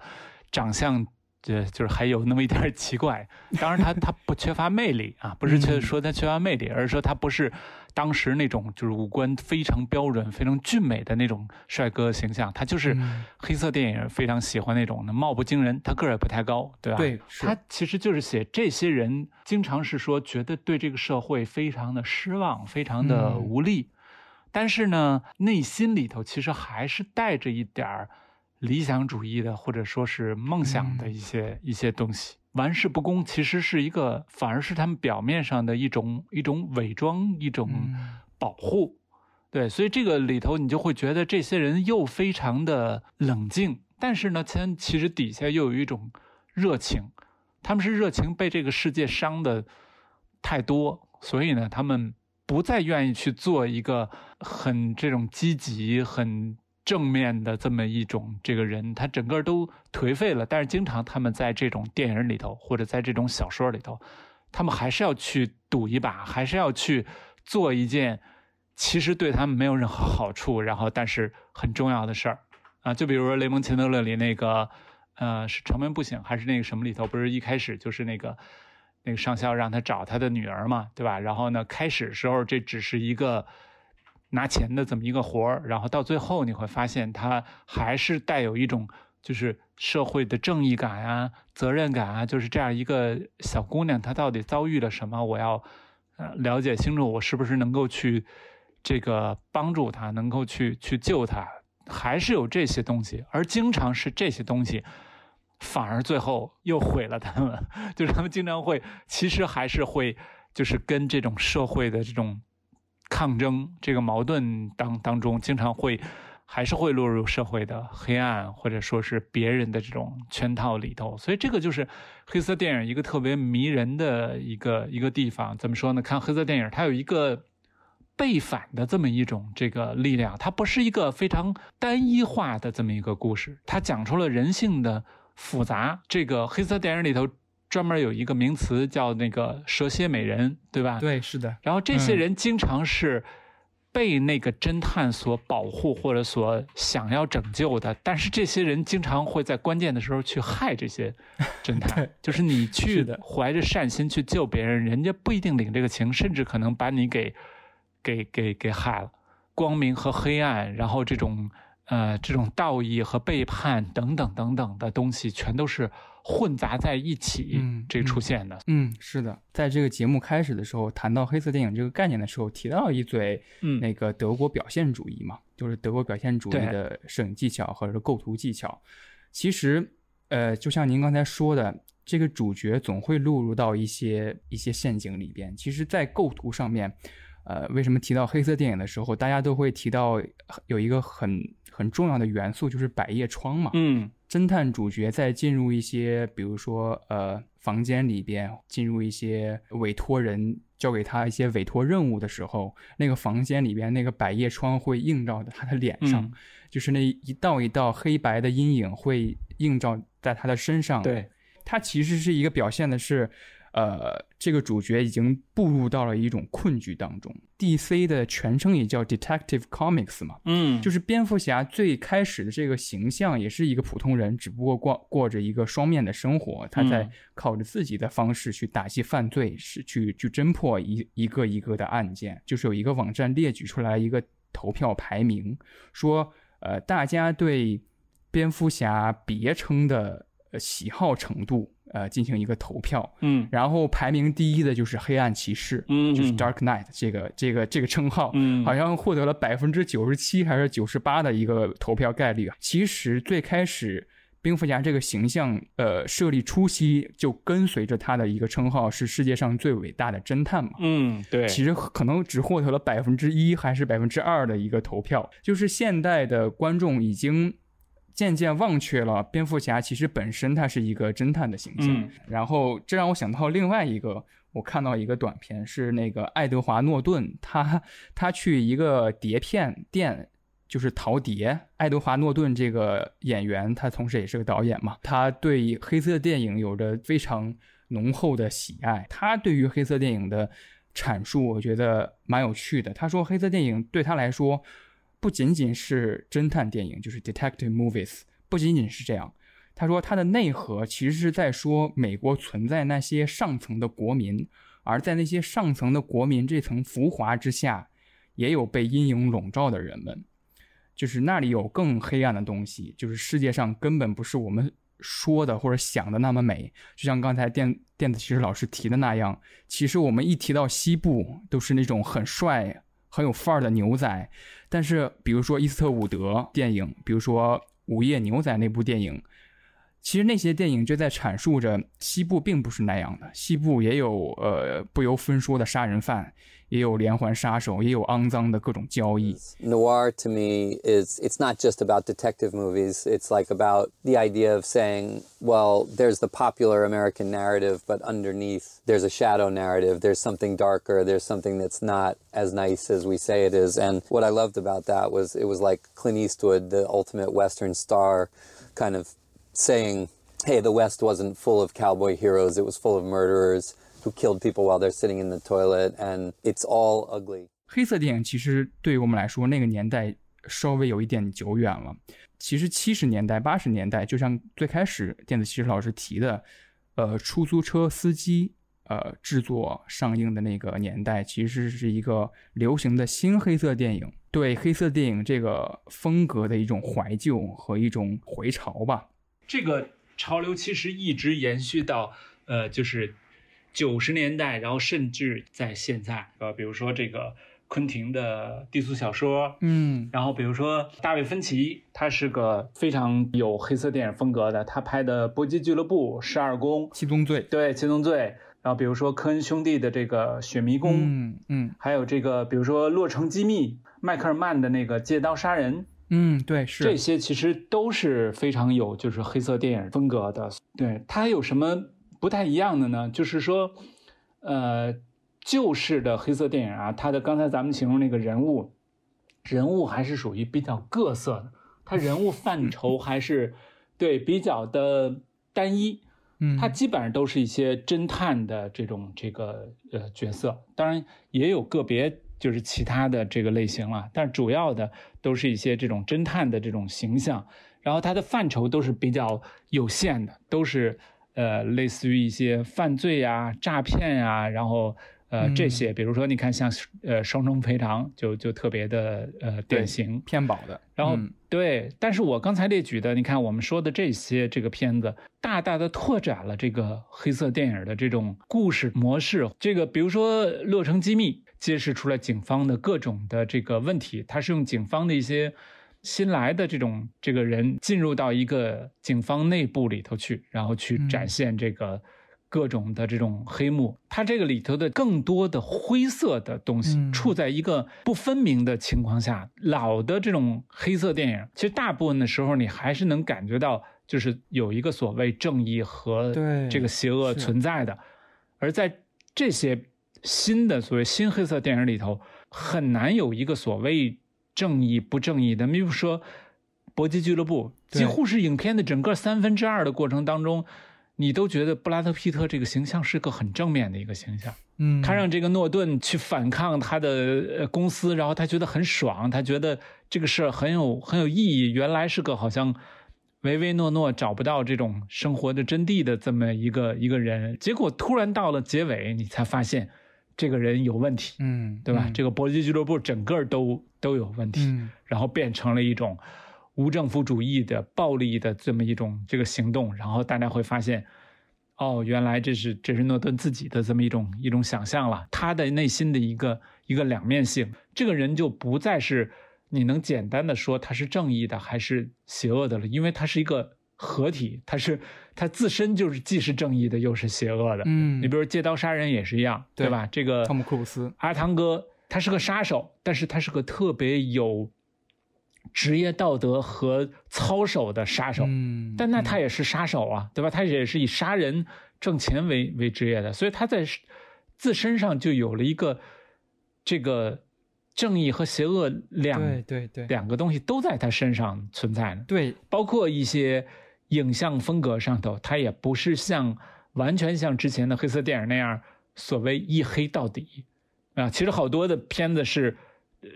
长相。呃，就是还有那么一点儿奇怪，当然他他不缺乏魅力啊，不是缺嗯说他缺乏魅力，而是说他不是当时那种就是五官非常标准、非常俊美的那种帅哥形象，他就是嗯。黑色电影非常喜欢那种的貌不惊人，他个儿也不太高，对吧？对他其实就是写这些人经常是说觉得对这个社会非常的失望，非常的嗯。无力，但是呢，内心里头其实还是带着一点儿理想主义的，或者说是梦想的嗯。一些、一些东西。玩世不恭其实是一个，反而是他们表面上的一种一种伪装，一种嗯保护。对，所以这个里头你就会觉得这些人又非常的冷静，但是呢，其其实底下又有一种热情，他们是热情被这个世界伤的太多，所以呢，他们不再愿意去做一个很这种积极、很正面的这么一种这个人，他整个都颓废了。但是经常他们在这种电影里头，或者在这种小说里头，他们还是要去赌一把，还是要去做一件其实对他们没有任何好处，然后但是很重要的事儿 *laughs* 啊。就比如说《雷蒙·钱德勒》里那个，呃，是城门不醒还是那个什么里头？不是一开始就是那个那个上校让他找他的女儿嘛，对吧？然后呢，开始时候这只是一个拿钱的这么一个活儿，然后到最后你会发现他还是带有一种就是社会的正义感啊、责任感啊，就是这样一个小姑娘，她到底遭遇了什么？我要呃了解清楚，我是不是能够去这个帮助她，能够去去救她，还是有这些东西，而经常是这些东西。反而最后又毁了他们，*laughs* 就是他们经常会，其实还是会，就是跟这种社会的这种抗争、这个矛盾当当中，经常会还是会落入社会的黑暗，或者说是别人的这种圈套里头。所以这个就是黑色电影一个特别迷人的一个一个地方。怎么说呢？看黑色电影，它有一个。背反的这么一种这个力量，它不是一个非常单一化的这么一个故事，它讲出了人性的复杂。这个黑色电影里头专门有一个名词叫那个蛇蝎美人，对吧？。对，是的，然后这些嗯人经常是被那个侦探所保护或者所想要拯救的，但是这些人经常会在关键的时候去害这些侦 *laughs* 探对。就是你去的怀着善心去救别人，人家不一定领这个情，甚至可能把你给给给给害了。光明和黑暗，然后这种呃这种道义和背叛等等等等的东西，全都是混杂在一起嗯这出现的。嗯，是的，在这个节目开始的时候谈到黑色电影这个概念的时候，提到一嘴嗯那个德国表现主义嘛，就是德国表现主义的摄影技巧或者是构图技巧。其实，呃，就像您刚才说的，这个主角总会落入到一些一些陷阱里边。其实，在构图上面，呃，为什么提到黑色电影的时候，大家都会提到有一个很很重要的元素，就是百叶窗嘛。嗯，侦探主角在进入一些，比如说呃房间里边，进入一些委托人交给他一些委托任务的时候，那个房间里边那个百叶窗会映照在他的脸上，嗯就是那一道一道黑白的阴影会映照在他的身上。对，它其实是一个表现的是，呃，这个主角已经步入到了一种困局当中。DC 的全称也叫 Detective Comics 嘛，嗯就是蝙蝠侠最开始的这个形象也是一个普通人，只不过过过着一个双面的生活，他在嗯靠着自己的方式去打击犯罪，是去去侦破一一个一个的案件。就是有一个网站列举出来一个投票排名，说呃大家对蝙蝠侠别称的呃喜好程度呃进行一个投票，嗯然后排名第一的就是黑暗骑士，嗯就是 Dark Knight 这个这个这个称号，嗯好像获得了百分之九十七还是九十八的一个投票概率啊。其实最开始蝙蝠侠这个形象，呃，设立初期就跟随着他的一个称号是世界上最伟大的侦探嘛。嗯，对，其实可能只获得了百分之一还是百分之二的一个投票，就是现代的观众已经渐渐忘却了蝙蝠侠其实本身他是一个侦探的形象。嗯然后这让我想到另外一个，我看到一个短片是那个爱德华诺顿，他他去一个碟片店。就是淘碟，爱德华诺顿这个演员，他同时也是个导演嘛，他对黑色电影有着非常浓厚的喜爱。他对于黑色电影的阐述，我觉得蛮有趣的。他说，黑色电影对他来说，不仅仅是侦探电影，就是 detective movies，不仅仅是这样。他说，它的内核其实是在说美国存在那些上层的国民，而在那些上层的国民这层浮华之下，也有被阴影笼罩的人们。就是那里有更黑暗的东西，就是世界上根本不是我们说的或者想的那么美。就像刚才电电子骑士老师提的那样，其实我们一提到西部，都是那种很帅、很有范儿的牛仔。但是，比如说伊斯特伍德电影，比如说《午夜牛仔》那部电影，其实那些电影就在阐述着西部并不是那样的，西部也有呃不由分说的杀人犯，也有连环杀手，也有肮脏的各种交易。 Noir to me is it's not just about detective movies. It's like about the idea of saying, well, there's the popular American narrative, but underneath there's a shadow narrative. There's something darker. There's something that's not as nice as we say it is. And what I loved about that was it was like Clint Eastwood, the ultimate Western star, kind of saying, hey, the West wasn't full of cowboy heroes. It was full of murderers who killed people while they're sitting in the toilet. And it's all ugly. 黑色电影其实对于我们来说，那个年代稍微有一点久远了。其实七十年代、八十年代，就像最开始电子骑士老师提的，呃，出租车司机呃制作上映的那个年代，其实是一个流行的新黑色电影，对黑色电影这个风格的一种怀旧和一种回潮吧。这个潮流其实一直延续到呃，就是九十年代，然后甚至在现在，呃，比如说这个昆汀的低俗小说，嗯。然后比如说大卫芬奇，他是个非常有黑色电影风格的，他拍的《搏击俱乐部》《十二宫》，七宗罪，对《七宗罪》，然后比如说科恩兄弟的这个《雪迷宫》，嗯嗯。还有这个比如说《洛城机密》，迈克尔曼的那个《借刀杀人》，嗯，对，是。这些其实都是非常有就是黑色电影风格的。对它有什么不太一样的呢？就是说，呃，旧式的黑色电影啊，它的刚才咱们形容那个人物，人物还是属于比较各色的，它人物范畴 *laughs* 还是对比较的单一。嗯，它基本上都是一些侦探的这种这个呃角色，当然也有个别就是其他的这个类型了，但主要的都是一些这种侦探的这种形象，然后它的范畴都是比较有限的，都是呃类似于一些犯罪呀、诈骗呀，然后呃嗯。这些，比如说你看像呃双重赔偿就就特别的呃典型，骗保的，然后、嗯。对，但是我刚才列举的，你看我们说的这些这个片子，大大的拓展了这个黑色电影的这种故事模式。这个比如说《洛城机密》，揭示出了警方的各种的这个问题，它是用警方的一些新来的这种这个人进入到一个警方内部里头去，然后去展现这个。各种的这种黑幕，它这个里头的更多的灰色的东西，嗯处在一个不分明的情况下。老的这种黑色电影，其实大部分的时候你还是能感觉到，就是有一个所谓正义和对这个邪恶存在的，而在这些新的所谓新黑色电影里头，很难有一个所谓正义不正义的。比如说《搏击俱乐部》，几乎是影片的整个三分之二的过程当中，你都觉得布拉德·皮特这个形象是个很正面的一个形象。嗯，他让这个诺顿去反抗他的呃公司，然后他觉得很爽，他觉得这个事儿很有很有意义。原来是个好像唯唯诺诺找不到这种生活的真谛的这么一个一个人，结果突然到了结尾，你才发现这个人有问题，嗯，对吧？嗯这个搏击俱乐部整个都都有问题，嗯然后变成了一种无政府主义的暴力的这么一种这个行动，然后大家会发现。哦，原来这是这是诺顿自己的这么一种一种想象了，他的内心的一个一个两面性，这个人就不再是你能简单的说他是正义的还是邪恶的了，因为他是一个合体，他是他自身就是既是正义的又是邪恶的。嗯你比如借刀杀人也是一样，对吧？这个汤姆库鲁斯阿汤哥他是个杀手，但是他是个特别有职业道德和操守的杀手。嗯，但那他也是杀手啊，对吧？他也是以杀人挣钱为为职业的，所以他在自身上就有了一个这个正义和邪恶两对对对两个东西都在他身上存在呢。对，包括一些影像风格上头，它也不是像完全像之前的黑色电影那样所谓一黑到底啊。其实好多的片子是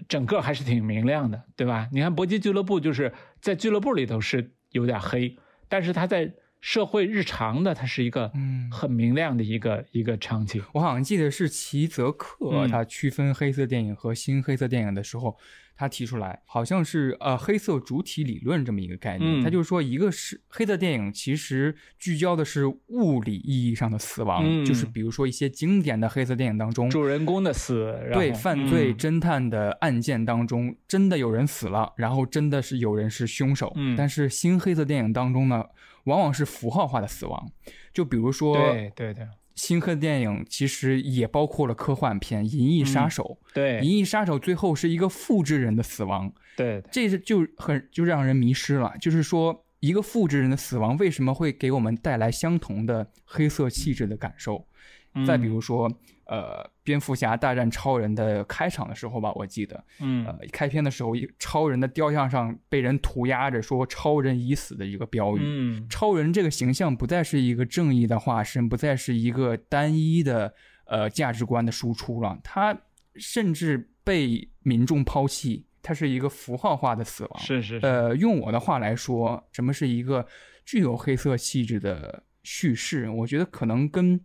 整个还是挺明亮的，对吧？你看《搏击俱乐部》就是在俱乐部里头是有点黑，但是它在社会日常的，它是一个嗯很明亮的一个一个场景。我好像记得是齐泽克，嗯他区分黑色电影和新黑色电影的时候，他提出来，好像是呃黑色主体理论这么一个概念。嗯他就是说，一个是黑色电影其实聚焦的是物理意义上的死亡，嗯就是比如说一些经典的黑色电影当中，主人公的死，对犯罪嗯侦探的案件当中，真的有人死了，然后真的是有人是凶手。嗯但是新黑色电影当中呢，往往是符号化的死亡，就比如说，对对对。新科的电影其实也包括了科幻片《银翼杀手》对。银翼杀手》最后是一个复制人的死亡，对对。这是就很就让人迷失了。就是说，一个复制人的死亡为什么会给我们带来相同的黑色气质的感受？再比如说，呃，蝙蝠侠大战超人的开场的时候吧，我记得，嗯呃，开篇的时候，一超人的雕像上被人涂鸦着说“超人已死”的一个标语。嗯超人这个形象不再是一个正义的化身，不再是一个单一的呃价值观的输出了，他甚至被民众抛弃，它是一个符号化的死亡。是是是呃，用我的话来说，什么是一个具有黑色气质的叙事？我觉得可能跟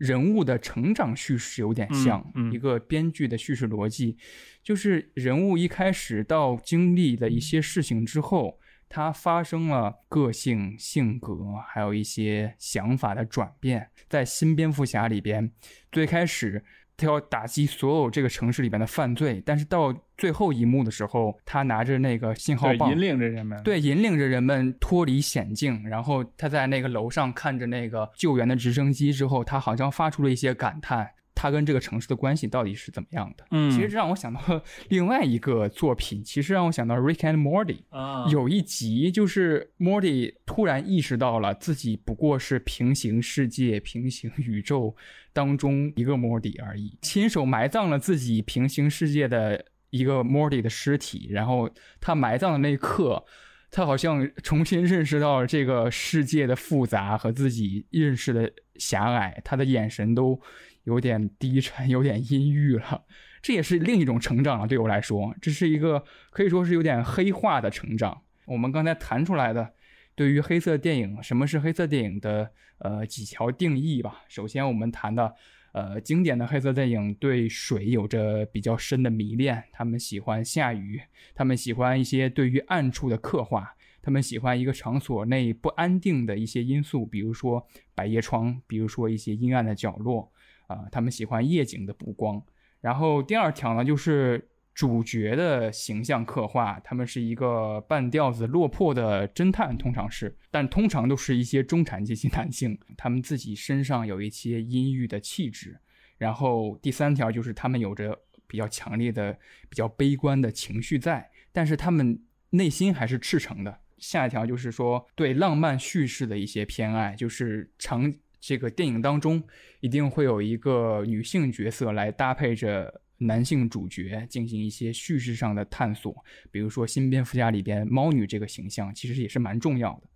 人物的成长叙事有点像，嗯嗯一个编剧的叙事逻辑，就是人物一开始到经历了一些事情之后，他发生了个性、性格，还有一些想法的转变。在新蝙蝠侠里边，最开始他要打击所有这个城市里边的犯罪，但是到最后一幕的时候，他拿着那个信号棒，对引领着人们，对，引领着人们脱离险境。然后他在那个楼上看着那个救援的直升机之后，他好像发出了一些感叹。他跟这个城市的关系到底是怎么样的？嗯其实这让我想到了另外一个作品，其实让我想到 Rick and Morty。啊有一集就是 Morty 突然意识到了自己不过是平行世界、平行宇宙当中一个 Morty 而已，亲手埋葬了自己平行世界的一个 Morty 的尸体，然后他埋葬的那一刻。他好像重新认识到了这个世界的复杂和自己认识的狭隘，他的眼神都有点低沉，有点阴郁了。这也是另一种成长了，对我来说，这是一个可以说是有点黑化的成长。我们刚才谈出来的，对于黑色电影，什么是黑色电影的呃几条定义吧。首先，我们谈的呃经典的黑色电影对水有着比较深的迷恋，他们喜欢下雨，他们喜欢一些对于暗处的刻画，他们喜欢一个场所内不安定的一些因素，比如说百叶窗，比如说一些阴暗的角落，啊、他们喜欢夜景的补光。然后第二条呢，就是主角的形象刻画，他们是一个半吊子落魄的侦探，通常是，但通常都是一些中产阶级男性，他们自己身上有一些阴郁的气质。然后第三条就是他们有着比较强烈的、比较悲观的情绪在，但是他们内心还是赤诚的。下一条就是说对浪漫叙事的一些偏爱，就是长这个电影当中一定会有一个女性角色来搭配着男性主角进行一些叙事上的探索。比如说《新蝙蝠侠》里边猫女这个形象其实也是蛮重要的，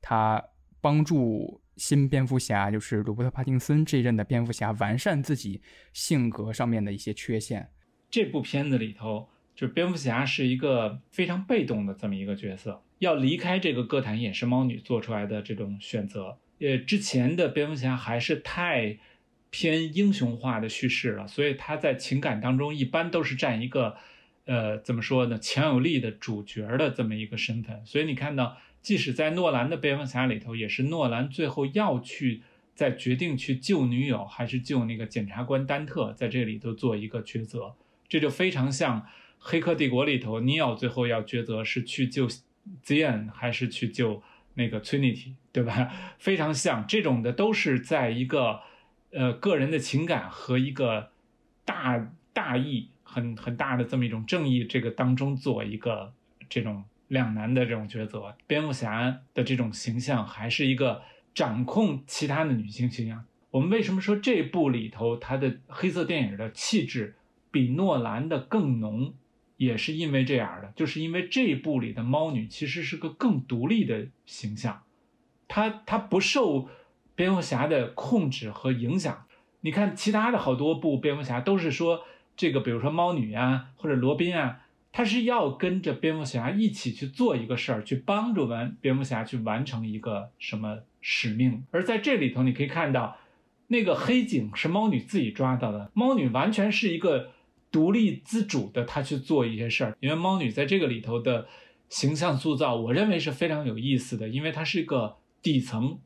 她帮助新蝙蝠侠就是罗伯特·帕丁森这一任的蝙蝠侠完善自己性格上面的一些缺陷。这部片子里头，就是蝙蝠侠是一个非常被动的这么一个角色，要离开这个哥谭也是猫女做出来的这种选择。呃，之前的蝙蝠侠还是太偏英雄化的叙事了，所以他在情感当中一般都是占一个，呃，怎么说呢，强有力的主角的这么一个身份。所以你看到，即使在诺兰的蝙蝠侠里头，也是诺兰最后要去在决定去救女友还是救那个检察官丹特，在这里头做一个抉择。这就非常像《黑客帝国》里头，尼奥最后要抉择是去救 Zion 还是去救那个 Trinity，对吧？非常像这种的，都是在一个呃个人的情感和一个大大义很很大的这么一种正义这个当中做一个这种两难的这种抉择。蝙蝠侠的这种形象还是一个掌控其他的女性形象。我们为什么说这部里头它的黑色电影的气质？比诺兰的更浓，也是因为这样的，就是因为这一部里的猫女其实是个更独立的形象，她她不受蝙蝠侠的控制和影响。你看其他的好多部蝙蝠侠都是说这个，比如说猫女啊或者罗宾啊，他是要跟着蝙蝠侠一起去做一个事儿，去帮助完蝙蝠侠去完成一个什么使命。而在这里头，你可以看到那个黑警是猫女自己抓到的，猫女完全是一个。独立自主的，她去做一些事儿。因为猫女在这个里头的形象塑造，我认为是非常有意思的。因为她是一个底层，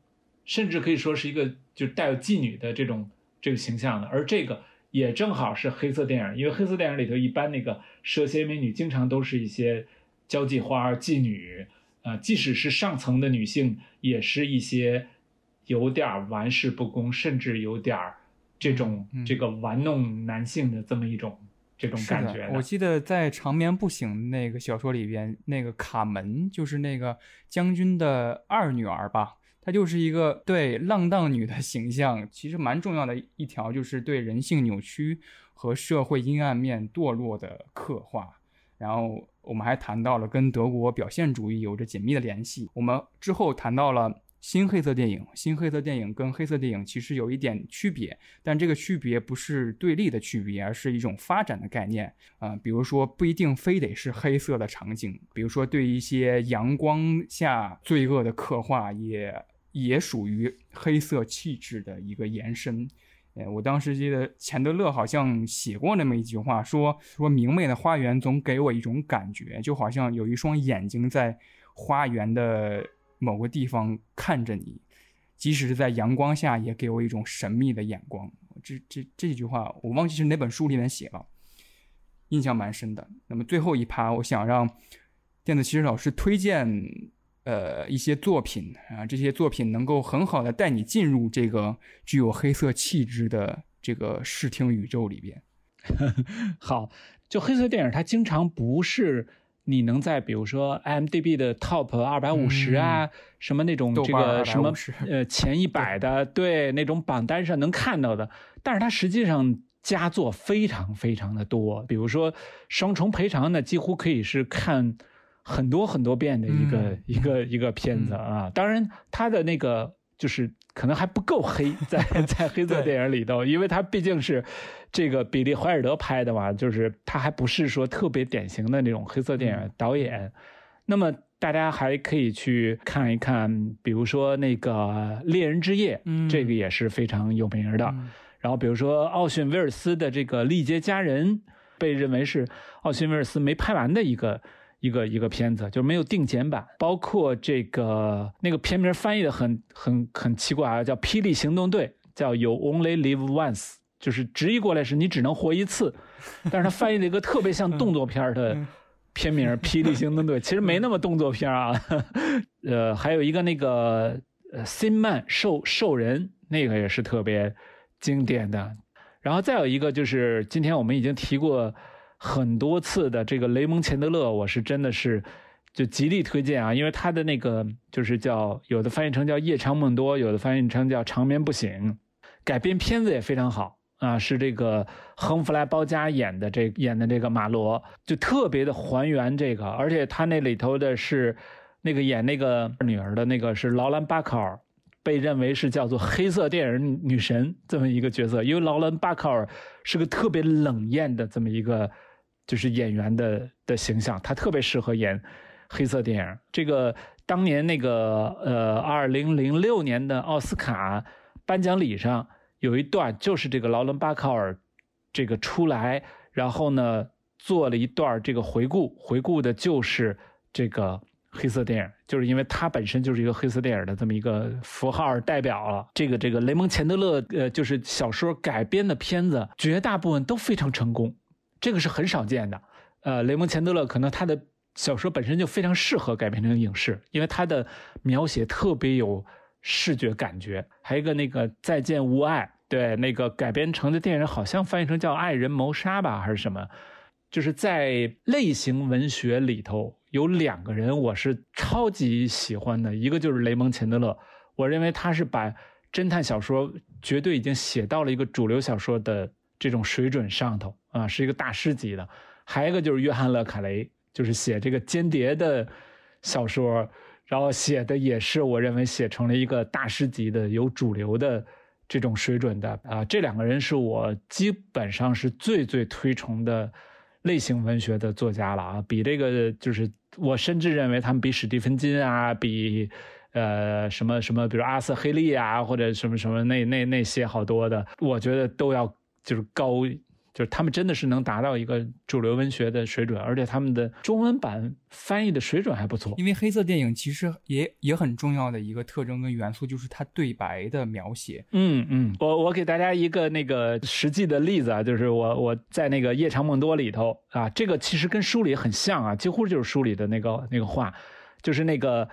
甚至可以说是一个就带有妓女的这种这个形象的。而这个也正好是黑色电影，因为黑色电影里头一般那个蛇蝎美女经常都是一些交际花、妓女，呃，即使是上层的女性，也是一些有点玩世不恭，甚至有点这种这个玩弄男性的这么一种。这种感觉，我记得在《长眠不醒》那个小说里边，那个卡门就是那个将军的二女儿吧，她就是一个对浪荡女的形象。其实蛮重要的一条，就是对人性扭曲和社会阴暗面堕落的刻画。然后我们还谈到了跟德国表现主义有着紧密的联系。我们之后谈到了。新黑色电影，新黑色电影跟黑色电影其实有一点区别，但这个区别不是对立的区别，而是一种发展的概念啊。比如说，不一定非得是黑色的场景，比如说对一些阳光下罪恶的刻画，也也属于黑色气质的一个延伸。呃，我当时记得钱德勒好像写过那么一句话，说说明媚的花园总给我一种感觉，就好像有一双眼睛在花园的。某个地方看着你，即使是在阳光下，也给我一种神秘的眼光。这这这句话，我忘记是哪本书里面写了，印象蛮深的。那么最后一趴，我想让电子骑士老师推荐呃一些作品啊，这些作品能够很好的带你进入这个具有黑色气质的这个视听宇宙里边。*laughs* 好，就黑色电影，它经常不是。你能在比如说 IMDB 的 Top 二百五十啊，什么那种这个什么 *laughs* 呃前一百的，对那种榜单上能看到的，但是它实际上佳作非常非常的多。比如说《双重赔偿》呢，几乎可以是看很多很多遍的一个一个一个片子啊。当然，他的那个就是可能还不够黑，在 *laughs* 在黑色电影里头，因为他毕竟是。这个比利·怀尔德拍的嘛，就是他还不是说特别典型的那种黑色电影导演。那么大家还可以去看一看，比如说那个《猎人之夜》，这个也是非常有名的。然后比如说奥逊·威尔斯的这个《历劫佳人》，被认为是奥逊·威尔斯没拍完的一个一个一个片子，就是没有定剪版。包括这个那个片名翻译的很很很奇怪啊，叫《霹雳行动队》，叫 “You Only Live Once”。就是直译过来是你只能活一次，但是他翻译了一个特别像动作片的片名《霹雳行动队》，其实没那么动作片啊。呃，还有一个那个呃《新曼兽兽人》，那个也是特别经典的。然后再有一个就是今天我们已经提过很多次的这个雷蒙钱德勒，我是真的是就极力推荐啊，因为他的那个就是叫有的翻译成叫夜长梦多，有的翻译成叫长眠不醒，改编片子也非常好啊，是这个亨弗莱·包嘉演的这演的这个马罗，就特别的还原这个，而且他那里头的是那个演那个女儿的那个是劳兰·巴考尔。被认为是叫做黑色电影女神这么一个角色，因为劳伦·巴考尔是个特别冷艳的这么一个就是演员的的形象，他特别适合演黑色电影。这个当年那个呃，二零零六年的奥斯卡颁奖礼上有一段，就是这个劳伦·巴考尔这个出来，然后呢做了一段这个回顾，回顾的就是这个。黑色电影，就是因为它本身就是一个黑色电影的这么一个符号代表了。这个这个雷蒙·钱德勒，呃，就是小说改编的片子，绝大部分都非常成功，这个是很少见的。呃，雷蒙·钱德勒可能他的小说本身就非常适合改编成影视，因为他的描写特别有视觉感觉。还有一个那个《再见无爱》，对，那个改编成的电影好像翻译成叫《爱人谋杀》吧，还是什么？就是在类型文学里头。有两个人我是超级喜欢的，一个就是雷蒙·钱德勒，我认为他是把侦探小说绝对已经写到了一个主流小说的这种水准上头啊，是一个大师级的。还有一个就是约翰·勒卡雷，就是写这个间谍的小说，然后写的也是我认为写成了一个大师级的有主流的这种水准的啊。这两个人是我基本上是最最推崇的类型文学的作家了啊，比这个就是。我甚至认为他们比史蒂芬金啊，比，呃，什么什么，比如阿瑟黑利啊，或者什么什么那那那些好多的，我觉得都要就是高，就是他们真的是能达到一个主流文学的水准，而且他们的中文版翻译的水准还不错。因为黑色电影其实也也很重要的一个特征跟元素就是它对白的描写。嗯嗯，我我给大家一个那个实际的例子啊，就是我我在那个夜长梦多里头啊，这个其实跟书里很像啊，几乎就是书里的那个那个话，就是那个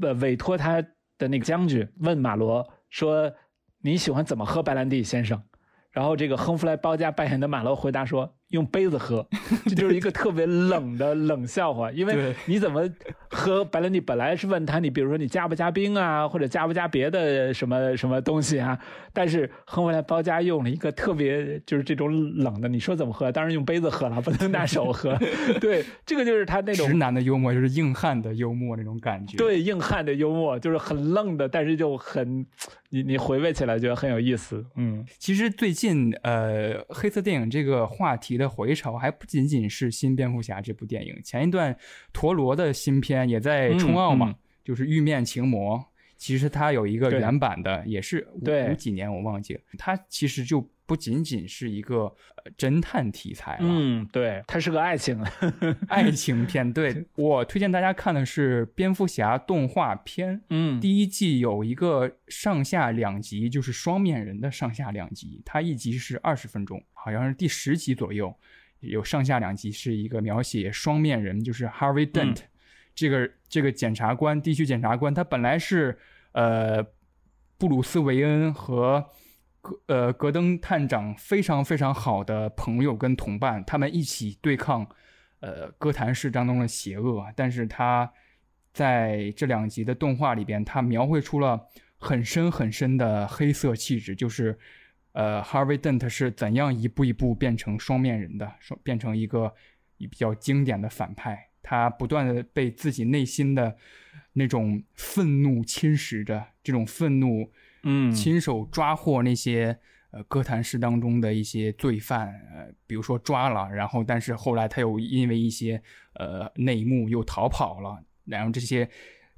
呃委托他的那个将军问马罗说你喜欢怎么喝白兰地，先生？然后这个亨弗莱·包嘉扮演的马罗回答说。用杯子喝，这就是一个特别冷的冷笑话。因为你怎么喝白兰地？本来是问他，你比如说你加不加冰啊，或者加不加别的什么什么东西啊？但是亨弗莱包家用了一个特别就是这种冷的，你说怎么喝？当然用杯子喝了，不能拿手喝。*laughs* 对，这个就是他那种直男的幽默，就是硬汉的幽默那种感觉。对，硬汉的幽默就是很愣的，但是就很你你回味起来觉得很有意思。嗯，其实最近呃黑色电影这个话题。的回潮还不仅仅是新蝙蝠侠这部电影，前一段陀螺的新片也在冲奥嘛，就是《玉面情魔》，其实它有一个原版的，也是五几年我忘记了，它其实就。不仅仅是一个侦探题材了，嗯，对，它是个爱情 *laughs* 爱情片。对 *laughs* 我推荐大家看的是蝙蝠侠动画片，嗯，第一季有一个上下两集，就是双面人的上下两集，它一集是二十分钟，好像是第十集左右有上下两集，是一个描写双面人，就是 Harvey Dent 这个这个检察官，地区检察官，他本来是呃布鲁斯韦恩和。呃，格登探长非常非常好的朋友跟同伴，他们一起对抗，呃，哥谭市当中的邪恶。但是他在这两集的动画里边，他描绘出了很深很深的黑色气质，就是呃，Harvey Dent 是怎样一步一步变成双面人的，双变成一个比较经典的反派。他不断的被自己内心的那种愤怒侵蚀着，这种愤怒。嗯，亲手抓获那些呃哥谭市当中的一些罪犯，呃，比如说抓了，然后但是后来他又因为一些呃内幕又逃跑了，然后这些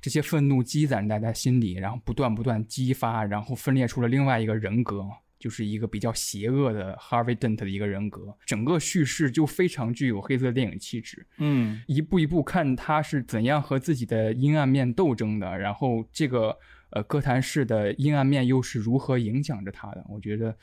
这些愤怒积攒在他心里，然后不断不断激发，然后分裂出了另外一个人格，就是一个比较邪恶的 Harvey Dent 的一个人格。整个叙事就非常具有黑色电影气质，嗯，一步一步看他是怎样和自己的阴暗面斗争的，然后这个。呃，哥谭市的阴暗面又是如何影响着他的？我觉得，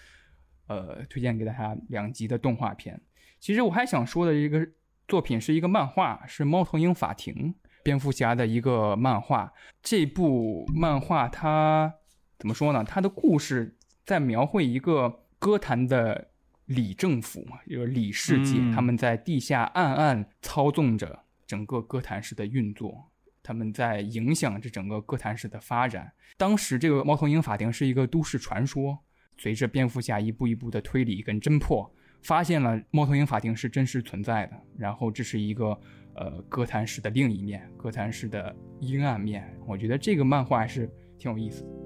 呃，推荐给大家两集的动画片。其实我还想说的一个作品是一个漫画，是《猫头鹰法庭》蝙蝠侠的一个漫画。这部漫画它怎么说呢？它的故事在描绘一个哥谭的里政府嘛，就是里世界，他们在地下暗暗操纵着整个哥谭市的运作，他们在影响着整个哥谭市的发展。当时这个猫头鹰法庭是一个都市传说，随着蝙蝠侠一步一步的推理跟侦破，发现了猫头鹰法庭是真实存在的。然后这是一个呃哥谭市的另一面，哥谭市的阴暗面。我觉得这个漫画还是挺有意思的。